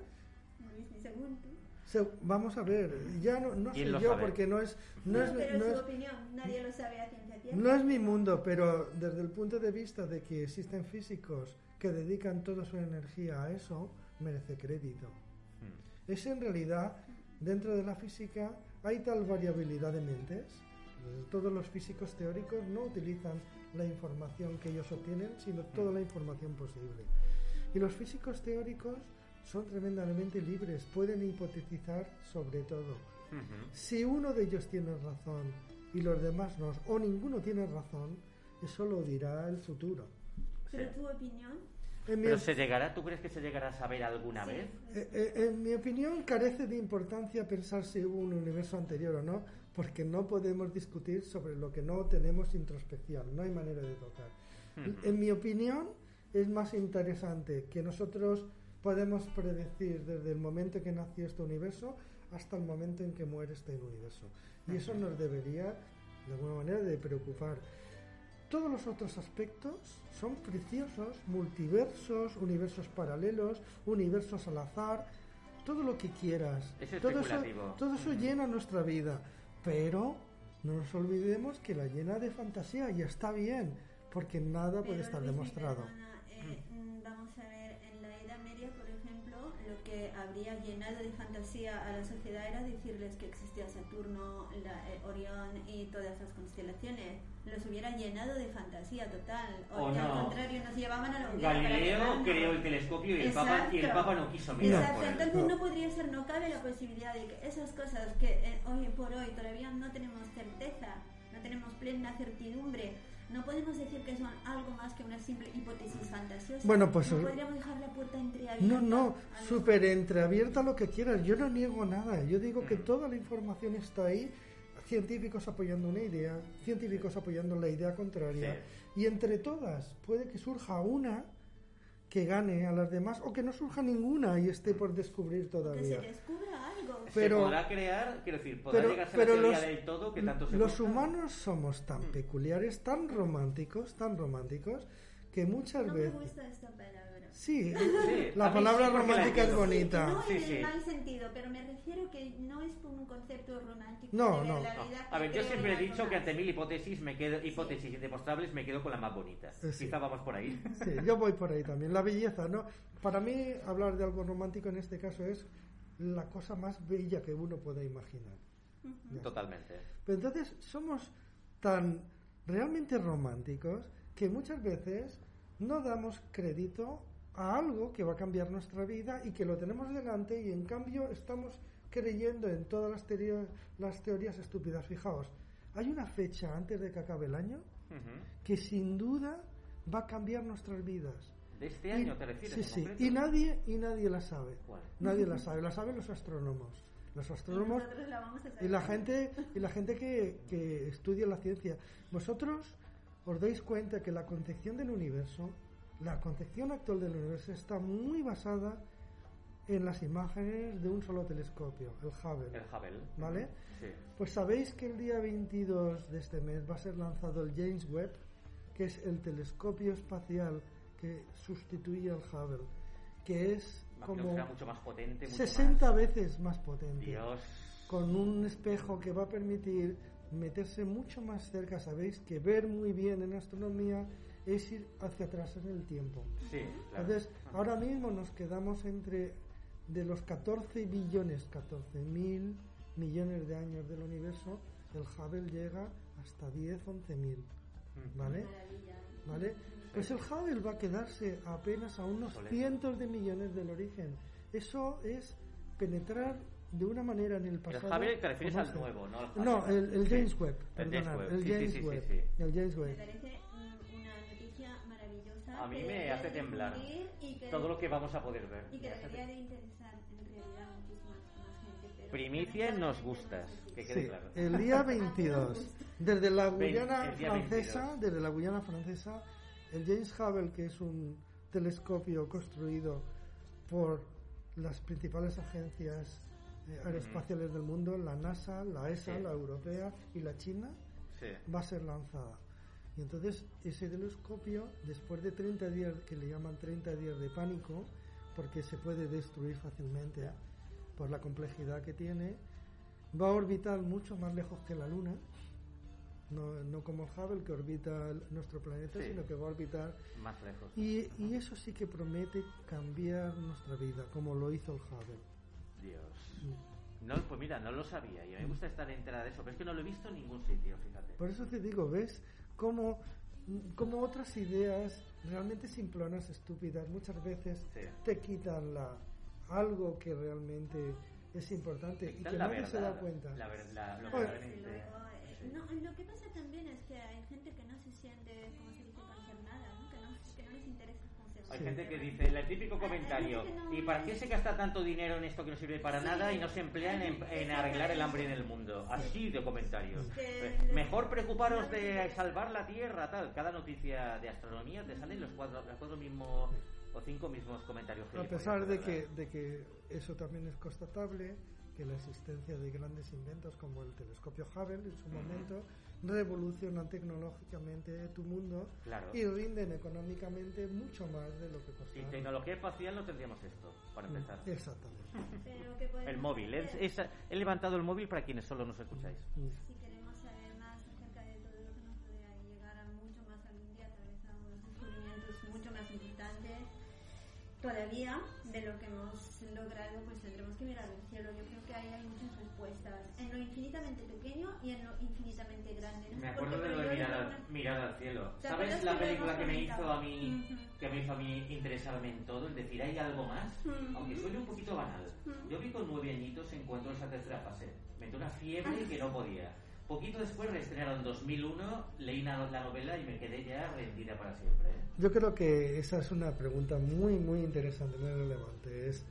D: Según tú.
E: Se- vamos a ver, ya no, no sé
A: ¿Quién lo
E: yo
A: sabe?
E: porque no es, no, es,
D: pero
E: no
D: su
E: es-
D: opinión, nadie lo sabe a ciencia cierta.
E: no es mi mundo, pero desde el punto de vista de que existen físicos que dedican toda su energía a eso, merece crédito.
A: Mm.
E: Es en realidad, dentro de la física, hay tal variabilidad de mentes. Eh, Todos los físicos teóricos no utilizan la información que ellos obtienen, sino toda la información posible. Y los físicos teóricos son tremendamente libres, pueden hipotetizar sobre todo.
A: Ujú.
E: Si uno de ellos tiene razón y los demás no, o ninguno tiene razón, eso lo dirá el futuro.
D: Pero
A: Sí.
D: tu opinión,
E: En mi,
A: Pero se llegará, ¿tú crees que se llegará a saber alguna
D: Sí.
A: vez?
E: eh, eh, en mi opinión, carece de importancia pensar si hubo un universo anterior o no, porque no podemos discutir sobre lo que no tenemos introspección, no hay manera de tocar. En mi opinión, es más interesante que nosotros podemos predecir desde el momento que nació este universo hasta el momento en que muere este universo. Y eso nos debería, de alguna manera, de preocupar. Todos los otros aspectos son preciosos, multiversos, universos paralelos, universos al azar, todo lo que quieras.
A: Es
E: todo eso, todo eso llena nuestra vida, pero no nos olvidemos que la llena de fantasía y está bien, porque nada puede estar
D: Luis,
E: demostrado.
D: perdona, eh, mm, vamos a ver, llenado de fantasía a la sociedad era decirles que existía Saturno, la- eh, Orión y todas las constelaciones. Los hubiera llenado de fantasía total. O,
A: O
D: que al
A: no.
D: contrario, nos llevaban a la
A: Galileo creó el telescopio y el, papa, y el. Papa no quiso mirar
D: Exacto,
A: por
D: entonces
E: No.
D: no podría ser, no cabe la posibilidad de que esas cosas que eh, hoy por hoy todavía no tenemos certeza, no tenemos plena certidumbre, no podemos decir que son algo más que una simple hipótesis fantasiosa.
E: Bueno, pues,
D: no
E: eh,
D: podríamos dejar la puerta entreabierta.
E: No, no, súper entreabierta lo que quieras. Yo no niego nada. Yo digo que toda la información está ahí. Científicos apoyando una idea, científicos apoyando la idea contraria. Y entre todas puede que surja una que gane a las demás o que no surja ninguna y esté por descubrir
D: Que se
E: todavía.
D: descubra algo.
E: Pero-
A: se podrá crear, quiero decir, podrá
E: Pero,
A: llegarse a
E: pero
A: la teoría
E: los,
A: del todo que tanto se
E: los
A: busca.
E: humanos somos tan
A: Mm.
E: peculiares, tan románticos, tan románticos, que muchas
D: No me
E: veces...
D: gusta esta palabra.
E: Sí,
A: Sí,
E: la palabra
A: sí, porque la
E: romántica es bonita.
D: No
A: Sí,
D: en
A: sí.
D: el mal sentido, pero me refiero que no es por un concepto romántico.
E: No,
D: de
E: no.
D: la
A: No.
D: vida
A: A ver, yo siempre he dicho que ante mil hipótesis me quedo, hipótesis indemostrables me quedo con las más bonitas.
E: Sí.
A: Quizá vamos por ahí.
E: Sí, yo voy por ahí también. La belleza, ¿no? Para mí, hablar de algo romántico en este caso es la cosa más bella que uno pueda imaginar. Ya está.
A: Totalmente.
E: Pero entonces somos tan realmente románticos que muchas veces no damos crédito a algo que va a cambiar nuestra vida y que lo tenemos delante y en cambio estamos creyendo en todas las teorías, las teorías estúpidas. Fijaos, hay una fecha antes de que acabe el año que sin duda va a cambiar nuestras vidas.
A: ¿De este
E: Y-
A: año te refieres?
E: Sí, sí.
A: concreto?
E: Y nadie, y nadie la sabe.
A: ¿Cuál?
E: Nadie la sabe. La saben los astrónomos. Los
D: Y
E: astrónomos
D: nosotros la
E: y la gente, y la gente que, que estudia la ciencia. Vosotros os dais cuenta que la concepción del universo, la concepción actual del universo está muy basada en las imágenes de un solo telescopio, el Hubble.
A: El Hubble.
E: ¿Vale?
A: Sí.
E: Pues sabéis que el día 22 de este mes va a ser lanzado el James Webb, que es el telescopio espacial que sustituye al Hubble, que es
A: Imagino
E: como
A: que mucho más potente. Mucho
E: 60
A: más...
E: veces más potente.
A: Dios.
E: Con un espejo que va a permitir meterse mucho más cerca. Sabéis que ver muy bien en astronomía es ir hacia atrás en el tiempo.
A: Sí, claro.
E: Entonces, ahora mismo nos quedamos entre de los 14 billones, 14 mil millones de años del universo, el Hubble llega hasta 10, 11 mil. ¿Vale? ¿Vale? Pues el Hubble va a quedarse apenas a unos cientos de millones del origen. Eso es penetrar de una manera en el
A: El
E: pasado.
A: Hubble te refieres al nuevo, ¿no? Al
E: No, el, el
A: Sí.
E: James Webb.
A: El James
E: perdonad,
A: Webb.
E: el James
A: sí,
E: Webb.
A: sí.
E: El James
D: Me
E: Webb.
A: A mí me hace temblar. Todo lo que vamos a poder ver.
D: Y que
A: Me hace
D: debería de interesar en realidad a muchísima más gente. pero
A: Primicia Nos Gustas, que quede
E: Sí,
A: claro.
E: el día <laughs> 22. Desde la Guyana
A: el día
E: francesa,
A: 22.
E: desde la Guyana francesa, el James Hubble, que es un telescopio construido por las principales agencias eh, aeroespaciales del mundo, la NASA, la ESA,
A: Sí.
E: la europea y la china,
A: Sí.
E: va a ser lanzada. Y entonces ese telescopio, después de 30 días, que le llaman 30 días de pánico, porque se puede destruir fácilmente por la complejidad que tiene, va a orbitar mucho más lejos que la Luna, no, no como el Hubble que orbita nuestro planeta,
A: Sí.
E: sino que va a orbitar...
A: Más lejos.
E: Y, y eso sí que promete cambiar nuestra vida, como lo hizo el Hubble.
A: Dios.
E: Mm.
A: No, pues mira, no lo sabía. Y a mí me gusta estar enterada de eso, pero es que no lo he visto en ningún sitio, fíjate.
E: Por eso te digo, ¿ves? Como, como otras ideas realmente simplonas, estúpidas, muchas veces
A: Sí.
E: te quitan la, algo que realmente es importante y que nadie se da cuenta.
A: La, ver- la- lo que
E: Oye.
D: Y
A: realmente-
D: luego, eh, lo que pasa también es que hay
A: Hay
E: Sí.
A: gente que dice, el típico comentario, ¿y para qué se gasta tanto dinero en esto que no sirve para
D: Sí.
A: nada y no se emplean en, en arreglar el hambre en el mundo? Así de comentarios.
D: Es que les-
A: Mejor preocuparos de salvar la Tierra, tal. Cada noticia de astronomía te salen los cuatro, los cuatro mismos o cinco mismos comentarios.
E: A pesar de que, de que eso también es constatable, que la existencia de grandes inventos como el telescopio Hubble en su momento revolucionan tecnológicamente tu mundo
A: Claro.
E: y rinden económicamente mucho más de lo que
A: Sin
E: costaba.
A: tecnología espacial no tendríamos esto, para empezar.
E: Exactamente. <laughs>
D: Pero que podemos
A: El móvil. He,
D: hacer-
A: he- levantado el móvil para quienes solo nos escucháis.
D: Si queremos saber más acerca de todo lo que nos y llegar a mucho más algún día a través de unos descubrimientos mucho más importantes todavía de lo que hemos logrado, pues tendremos que mirar al cielo. Yo creo que ahí hay muchas respuestas en lo infinitamente pequeño y en lo infinitamente grande. No
A: Me acuerdo de lo de mirar mirar al cielo.
D: ¿Te
A: ¿Sabes la película que me hizo a mí,
D: Ujú.
A: que me hizo a mí interesarme en todo? Es decir, ¿hay algo más?
D: Ujú.
A: Aunque suene un poquito banal.
D: Ujú.
A: Yo vi con nueve añitos encuentro esa tercera fase. Me entró una fiebre que no podía. Poquito después reestrenaron 2001, leí la, la novela y me quedé ya rendida para siempre. ¿eh?
E: Yo creo que esa es una pregunta muy, muy interesante, muy relevante. Es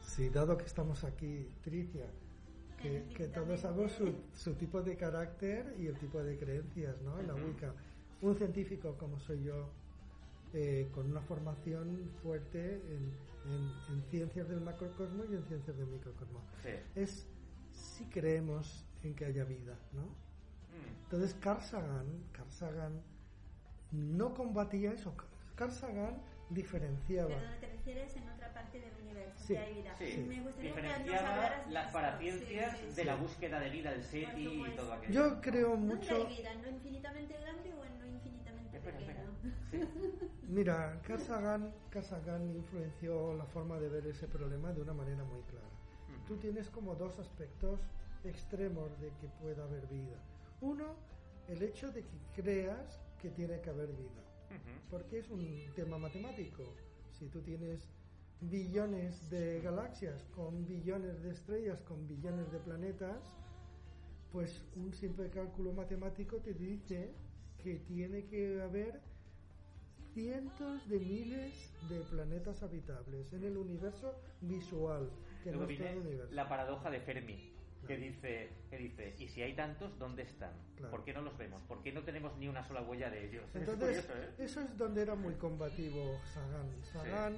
E: si, dado que estamos aquí, Tricia, que, que todos sabemos su, su tipo de carácter y el tipo de creencias, ¿no? En la. Wicca. Un científico como soy yo, eh, con una formación fuerte en, en- en ciencias del macrocosmos y en ciencias del microcosmos.
A: Sí.
E: Es si creemos en que haya vida, ¿no?
A: Mm.
E: Entonces Carl Sagan, Carl Sagan no combatía eso. Carl Sagan diferenciaba.
D: Pero no te refieres en otra parte del universo,
E: Sí,
D: hay vida.
A: Sí,
D: Me gustaría que nos de
A: las paraciencias
D: Sí, sí,
A: de la búsqueda de vida, el SETI y todo aquello.
E: Yo creo
D: ¿Dónde
E: mucho.
D: hay vida? ¿En lo infinitamente grande o en lo infinitamente
A: Espera, espera.
D: pequeño?
A: Sí. <laughs>
E: Mira, Carl Sagan, Carl Sagan influenció la forma de ver ese problema de una manera muy clara.
A: Ujú.
E: Tú tienes como dos aspectos extremos de que pueda haber vida. Uno, el hecho de que creas que tiene que haber vida.
A: Ujú.
E: porque es un tema matemático. Si tú tienes billones de galaxias con billones de estrellas, con billones de planetas, pues un simple cálculo matemático te dice que tiene que haber cientos de miles de planetas habitables en el universo visual, que
A: Luego
E: no es todo
A: viene
E: el universo.
A: la paradoja de Fermi, que dice, que dice, y si hay tantos, ¿dónde están?
E: Claro.
A: ¿Por qué no los vemos? ¿Por qué no tenemos ni una sola huella de ellos? <laughs> Es
E: Entonces,
A: curioso, ¿eh?
E: eso es donde era muy combativo Sagan. Sagan,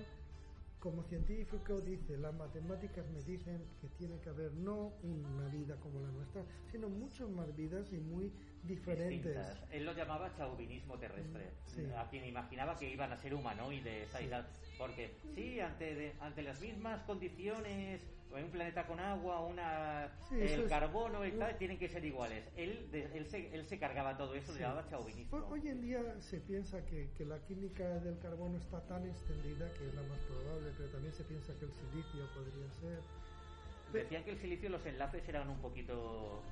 E: como científico, dice, las matemáticas me dicen que tiene que haber no una vida como la nuestra, sino muchas más vidas y muy diferentes.
A: distintas. Él lo llamaba chauvinismo terrestre,
E: Mm, sí.
A: a quien imaginaba que iban a ser humanoides,
E: Sí.
A: porque sí, ante, de- ante las mismas condiciones, en un planeta con agua, una,
E: Sí,
A: el
E: es-
A: carbono y
E: un-
A: tal, tienen que ser iguales. Él, de- él, se, él se cargaba todo eso,
E: Sí.
A: llamaba chauvinismo.
E: Ho- Hoy en día se piensa que, que la química del carbono está tan extendida que es la más probable, pero también se piensa que el silicio podría ser.
A: Decían que el silicio, los enlaces eran un poquito,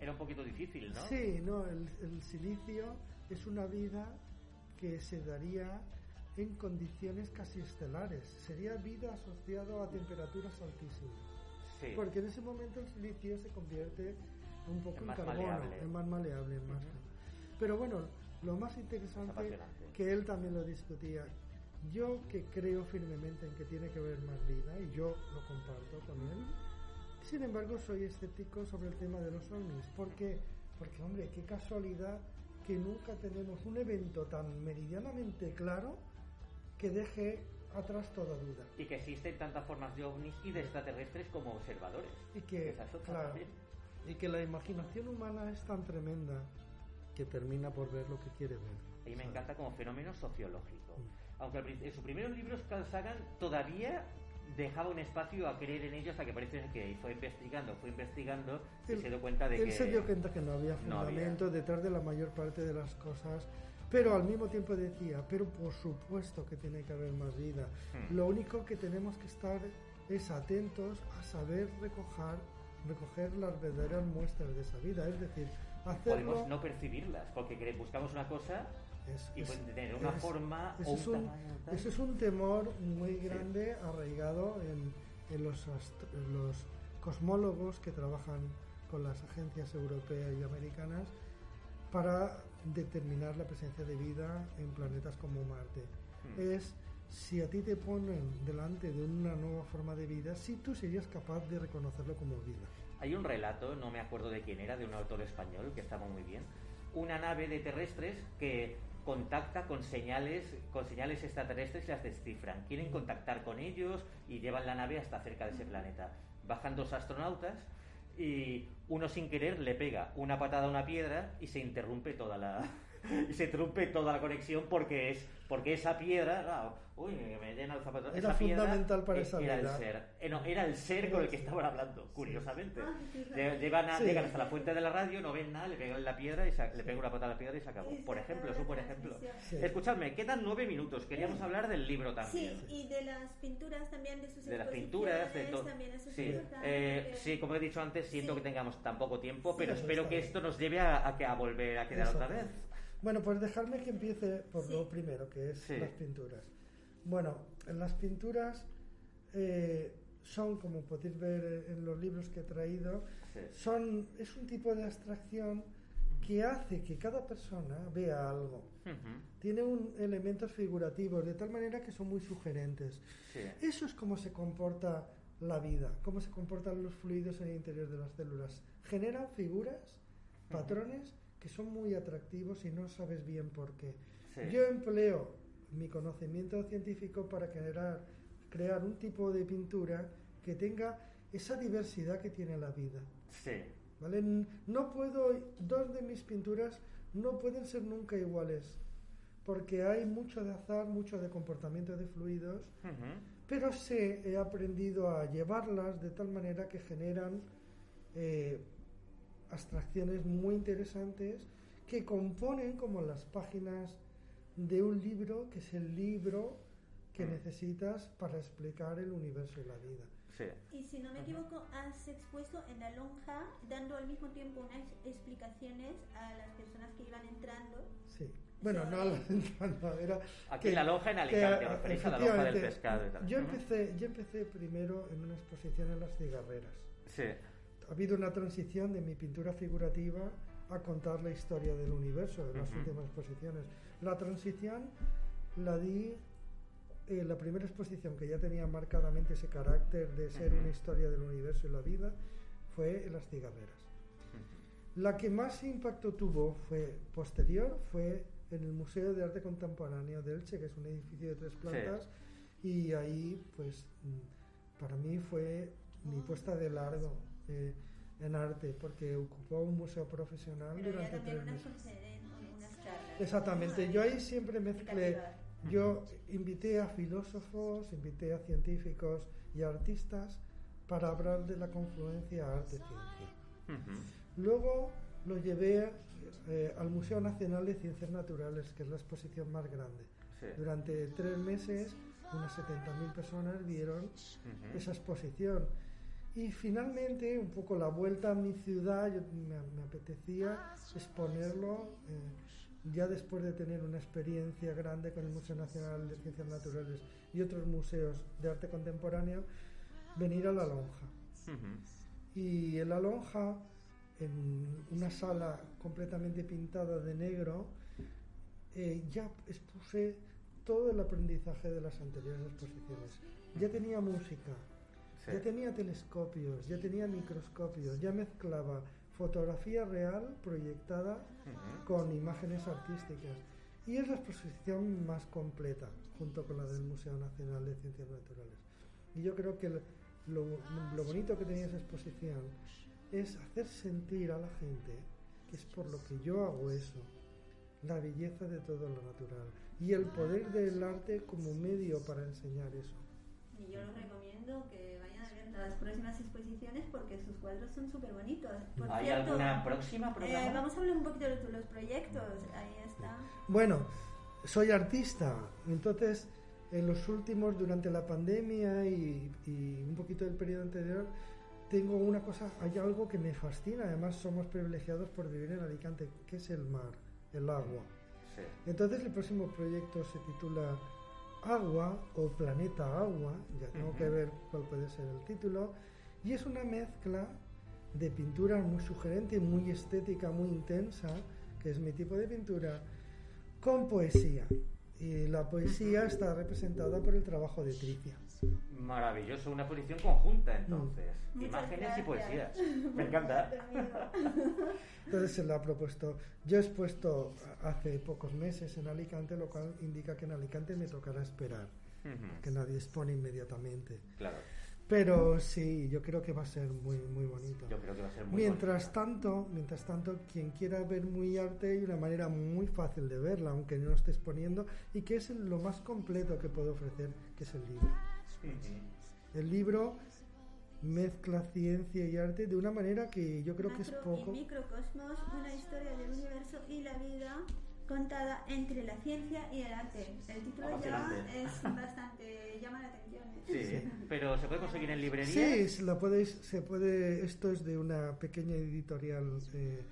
A: era un poquito difícil, ¿no?
E: Sí, no, el, el silicio es una vida que se daría en condiciones casi estelares. Sería vida asociada a temperaturas altísimas.
A: Sí.
E: Porque en ese momento el silicio se convierte un poco
A: En
E: en, carbono,
A: maleable.
E: en más maleable, en más.
A: Ujú.
E: Pero bueno, lo más interesante que él también lo discutía. Yo que creo firmemente en que tiene que haber más vida y yo lo comparto con él. Sin embargo, soy escéptico sobre el tema de los ovnis. ¿Por qué? Porque, hombre, qué casualidad que nunca tenemos un evento tan meridianamente claro que deje atrás toda duda.
A: Y que existen tantas formas de ovnis y de extraterrestres como observadores.
E: Y que, claro, y que la imaginación humana es tan tremenda que termina por ver lo que quiere ver.
A: A mí me
E: ¿sabes?
A: encanta como fenómeno sociológico.
E: Mm.
A: Aunque en sus primeros libros Carl Sagan todavía dejaba un espacio a creer en ello hasta que parece que fue investigando, fue investigando y
E: Él-
A: se dio cuenta de
E: Él
A: que...
E: se dio cuenta que no había
A: no había.
E: fundamento detrás de la mayor parte de las cosas, pero al mismo tiempo decía, pero por supuesto que tiene que haber más vida.
A: Hmm.
E: Lo único que tenemos que estar es atentos a saber recoger, recoger las verdaderas muestras de esa vida, es decir, hacerlo...
A: Podemos no percibirlas, porque buscamos una cosa
E: es-
A: y
E: es-
A: tener una
E: es-
A: forma
E: eso
A: o un
E: es un,
A: tamaño
E: eso es un temor muy grande arraigado en, en los, en los cosmólogos que trabajan con las agencias europeas y americanas para determinar la presencia de vida en planetas como Marte.
A: Hmm.
E: Es si a ti te ponen delante de una nueva forma de vida, si tú serías capaz de reconocerlo como vida.
A: Hay un relato, no me acuerdo de quién era, de un autor español que estaba muy bien. Una nave de terrestres que contacta con señales, con señales extraterrestres y las descifran. Quieren contactar con ellos y llevan la nave hasta cerca de ese planeta. Bajan dos astronautas y uno sin querer le pega una patada a una piedra y se interrumpe toda la <laughs> y se interrumpe toda la conexión porque es porque esa piedra, claro, uy, me llena el zapato.
E: Era
A: esa piedra
E: fundamental para
A: e-
E: esa
A: era el ser. Eh, no, era el ser con el que estaban hablando, curiosamente.
D: Ah,
A: Llevan a-
E: Sí.
A: Llegan hasta la fuente de la radio, no ven nada, le pegan la piedra y se- le pegan una patada a la piedra y se acabó. Por ejemplo,
D: acabó
A: es un
D: la
A: buen ejemplo.
E: Sí.
A: Escuchadme, quedan nueve minutos. Queríamos hablar del libro
D: Sí,
A: también.
D: y de las pinturas también, de sus
A: De las pinturas, de todo.
D: eso
A: Sí, eh, sí, como he dicho antes, siento
D: Sí.
A: que tengamos tan poco tiempo,
D: Sí.
A: pero
E: Eso
A: espero que
E: bien.
A: esto nos lleve a, a que a volver a quedar otra vez.
E: Bueno, pues dejarme que empiece por
D: Sí.
E: lo primero, que es
A: Sí.
E: las pinturas. Bueno, en las pinturas eh, son, como podéis ver en los libros que he traído,
A: Sí.
E: son, es un tipo de abstracción que hace que cada persona vea algo. Tiene un, elementos figurativos, de tal manera que son muy sugerentes.
A: sí.
E: Eso es cómo se comporta la vida, cómo se comportan los fluidos en el interior de las células. Generan figuras, patrones que son muy atractivos y no sabes bien por qué.
A: Sí.
E: Yo empleo mi conocimiento científico para generar, crear un tipo de pintura que tenga esa diversidad que tiene la vida.
A: Sí.
E: ¿vale? No puedo, dos de mis pinturas no pueden ser nunca iguales, porque hay mucho de azar, mucho de comportamiento de fluidos,
A: Ujú.
E: pero sé, he aprendido a llevarlas de tal manera que generan eh, abstracciones muy interesantes que componen como las páginas de un libro, que es el libro que
A: Mm.
E: necesitas para explicar el universo y la vida.
A: Sí.
D: Y si no me equivoco, has expuesto en la lonja, dando al mismo tiempo unas explicaciones a las personas que iban entrando.
E: Sí. Bueno,
D: Sí.
E: no, <laughs> no, era
A: Aquí
E: que-
A: en la lonja en
E: que,
A: Alicante, referís a la lonja del pescado y tal.
E: Yo empecé, yo empecé primero en una exposición en las cigarreras.
A: Sí.
E: Ha habido una transición de mi pintura figurativa a contar la historia del universo en las
A: Ujú.
E: últimas exposiciones. La transición la di en la primera exposición que ya tenía marcadamente ese carácter de ser
A: Ujú.
E: una historia del universo y la vida fue en las cigarreras. La que más impacto tuvo fue posterior, fue en el Museo de Arte Contemporáneo de Elche, que es un edificio de tres plantas, y ahí, pues, mm, para mí fue mi puesta de largo. Eh, en arte, porque ocupó un museo profesional
D: Pero
E: durante
D: también
E: tres
D: unas
E: meses.
D: charlas.
E: Exactamente, yo ahí siempre mezclé, yo invité a filósofos, invité a científicos y a artistas para hablar de la confluencia arte-ciencia. Luego lo llevé eh, al Museo Nacional de Ciencias Naturales, que es la exposición más grande.
A: Sí.
E: Durante tres meses, unas 70.000 personas vieron
A: Ujú.
E: esa exposición. Y finalmente, un poco la vuelta a mi ciudad, yo- me, me apetecía exponerlo, eh, ya después de tener una experiencia grande con el Museo Nacional de Ciencias Naturales y otros museos de arte contemporáneo, venir a la lonja.
A: Ujú.
E: Y en la lonja, en una sala completamente pintada de negro, eh, ya expuse todo el aprendizaje de las anteriores exposiciones. Ya tenía música,
A: Sí.
E: ya tenía telescopios, ya tenía microscopios, ya mezclaba fotografía real proyectada
A: Ujú.
E: con imágenes artísticas. Y es la exposición más completa, junto con la del Museo Nacional de Ciencias Naturales. Y yo creo que lo, lo bonito que tenía esa exposición es hacer sentir a la gente, que es por lo que yo hago eso, la belleza de todo lo natural y el poder del arte como medio para enseñar eso.
D: Y yo los recomiendo que vayan las próximas exposiciones porque sus cuadros son súper bonitos. Por
A: ¿Hay
D: cierto,
A: alguna próxima
D: eh, vamos a hablar un poquito de los proyectos. Ahí está.
E: Bueno, soy artista, entonces en los últimos, durante la pandemia y, y un poquito del periodo anterior, tengo una cosa, hay algo que me fascina, además somos privilegiados por vivir en Alicante, que es el mar, el agua.
A: Sí.
E: Entonces el próximo proyecto se titula Agua o Planeta Agua, ya tengo que ver cuál puede ser el título, y es una mezcla de pintura muy sugerente, muy estética, muy intensa, que es mi tipo de pintura, con poesía. Y la poesía está representada por el trabajo de Tricia.
A: Maravilloso, una posición conjunta entonces.
D: Muchas
A: Imágenes y poesías. <laughs> Me encanta.
E: Entonces se lo ha propuesto. Yo he expuesto hace pocos meses en Alicante, lo cual indica que en Alicante me tocará esperar, que nadie expone inmediatamente.
A: Claro,
E: Pero sí, yo creo que va a ser muy, muy bonito.
A: yo creo que va a ser muy
E: Mientras tanto, mientras tanto, quien quiera ver muy arte hay una manera muy fácil de verla, aunque no esté exponiendo, y que es lo más completo que puedo ofrecer, que es el libro. El libro mezcla ciencia y arte de una manera que yo creo que es
D: Macro y
E: poco.
D: microcosmos, una historia del universo y la vida contada entre la ciencia y el arte. El título ya es bastante llama la atención. ¿eh?
A: Sí, pero se puede conseguir en librerías.
E: Sí, se la podéis, se puede. Esto es de una pequeña editorial eh,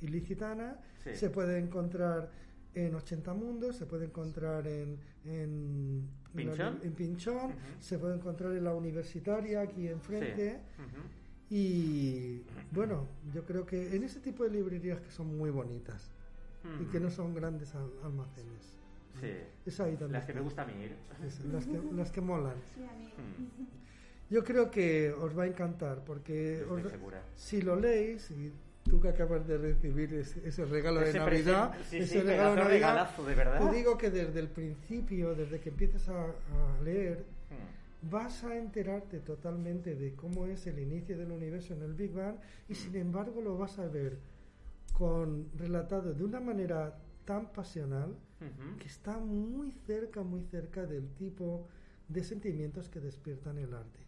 E: ilicitana.
A: Sí.
E: Se puede encontrar en 80 Mundos, se puede encontrar en en
A: ¿Pinchón?
E: en Pinchón, se puede encontrar en la universitaria aquí enfrente.
A: Sí.
E: Y bueno, yo creo que en ese tipo de librerías que son muy bonitas y que no son grandes al- almacenes.
A: Sí.
E: Es ahí donde
A: Las que me gusta a mí ir.
E: Es- las que, las que molan.
D: Sí, a mí.
A: Mm,
E: Yo creo que os va a encantar porque os- si lo leéis y tú que acabas de recibir ese, ese regalo de Navidad,
A: sí,
E: ese
A: sí,
E: regalo de Navidad,
A: regalazo, de verdad.
E: te digo que desde el principio, desde que empiezas a, a leer,
A: Mm.
E: vas a enterarte totalmente de cómo es el inicio del universo en el Big Bang y sin embargo lo vas a ver con relatado de una manera tan pasional que está muy cerca, muy cerca del tipo de sentimientos que despiertan el arte.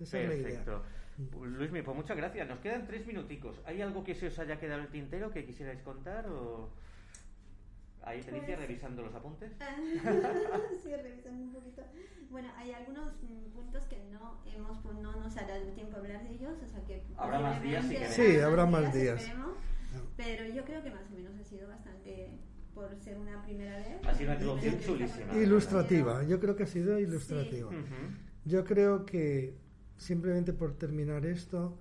E: Esa es la idea.
A: Perfecto. Luismi, pues muchas gracias. Nos quedan tres minuticos. ¿Hay algo que se os haya quedado en el tintero que quisierais contar o...? Ahí Felicia
D: Pues-
A: revisando los apuntes. <laughs>
D: sí, revisando un poquito. Bueno, hay algunos mm, puntos que no hemos, pues, no nos ha dado tiempo a hablar de ellos, o sea que
A: Habrá más días queréis.
E: Sí, habrá más días. No.
D: pero yo creo que más o menos ha sido bastante, por ser una primera vez.
A: Ha sido una introducción chulísima.
E: Ilustrativa, yo creo que ha sido ilustrativa. Yo creo que, simplemente por terminar esto,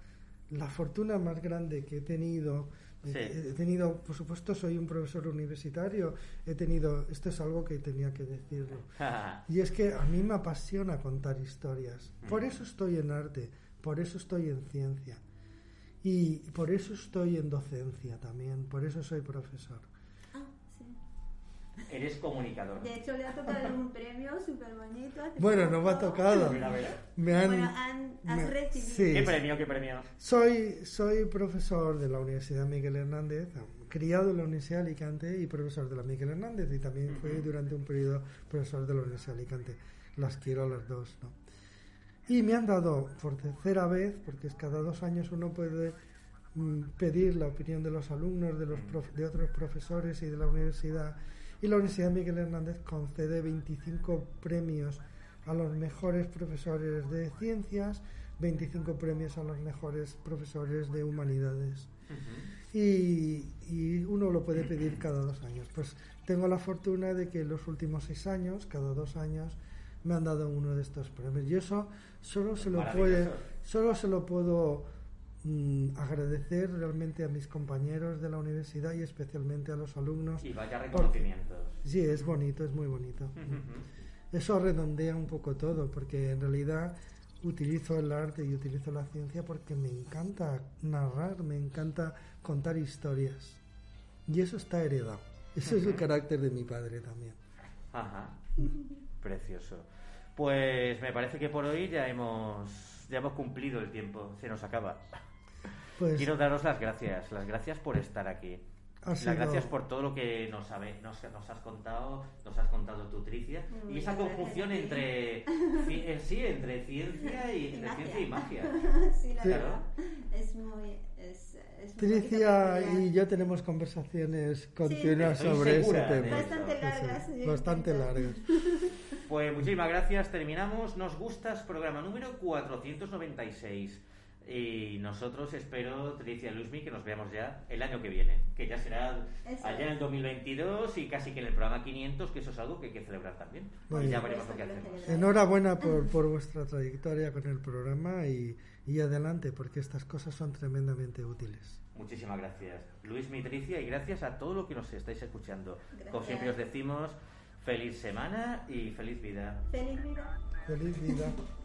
E: la fortuna más grande que he tenido,
A: Sí.
E: he tenido, por supuesto, soy un profesor universitario, he tenido, esto es algo que tenía que decirlo, <laughs> y es que a mí me apasiona contar historias, por eso estoy en arte, por eso estoy en ciencia, y por eso estoy en docencia también, por eso soy profesor.
A: Eres comunicador.
D: De hecho, le ha tocado un premio súper bonito.
E: Bueno, no me ha tocado. Me han,
D: Bueno, han- has
E: me-
D: recibido.
E: sí.
A: ¿Qué premio, qué premio?
E: Soy, soy profesor de la Universidad Miguel Hernández, criado en la Universidad de Alicante y profesor de la Miguel Hernández y también fui
A: Ujú.
E: durante un periodo profesor de la Universidad de Alicante. Las quiero a las dos, ¿no? Y me han dado por tercera vez, porque es cada dos años uno puede mm, pedir la opinión de los alumnos, de, los prof- de otros profesores y de la universidad. Y la Universidad Miguel Hernández concede 25 premios a los mejores profesores de ciencias, 25 premios a los mejores profesores de humanidades. Y, y uno lo puede pedir cada dos años. Pues tengo la fortuna de que en los últimos seis años, cada dos años, me han dado uno de estos premios. Y eso solo se lo puede, solo se lo puedo mm, agradecer realmente a mis compañeros de la universidad y especialmente a los alumnos.
A: Y vaya reconocimientos.
E: Sí, es bonito, es muy bonito. Eso redondea un poco todo, porque en realidad utilizo el arte y utilizo la ciencia porque me encanta narrar, me encanta contar historias. Y eso está heredado. Ese es el carácter de mi padre también.
A: Ajá. Precioso. Pues me parece que por hoy ya hemos ya hemos cumplido el tiempo. Se nos acaba.
E: Pues
A: Quiero daros las gracias, las gracias por estar aquí. Las
E: sido-
A: gracias por todo lo que nos, sabe- nos, nos has contado, nos has contado tú, Tricia, y esa conjunción entre ci- eh, sí, entre ciencia y,
D: Y
A: entre
D: magia.
A: ciencia y magia. <laughs>
D: sí, la
E: Sí.
D: verdad. Es muy. Es,
E: Tricia y yo tenemos conversaciones continuas
A: Estoy
E: sobre ese tema.
D: Bastante
A: Sí,
D: largas.
E: Sí,
D: sí,
E: bastante largas.
A: Pues muchísimas gracias, terminamos. Nos gustas, programa número 496. Y nosotros espero, Tricia y Luismi, que nos veamos ya el año que viene, que ya será
D: Eso
A: allá en el
D: es.
A: 2022 y casi que en el programa 500, que eso es algo que hay que celebrar también.
E: Muy
A: y ya
E: bien.
A: veremos lo que
D: Por supuesto que lo
A: hacemos.
E: Enhorabuena por, por vuestra trayectoria con el programa y, y adelante, porque estas cosas son tremendamente útiles.
A: Muchísimas gracias, Luis Mitricia, y gracias a todo lo que nos estáis escuchando. Como siempre os decimos, feliz semana y feliz vida.
D: Feliz vida.
E: Feliz vida. <laughs>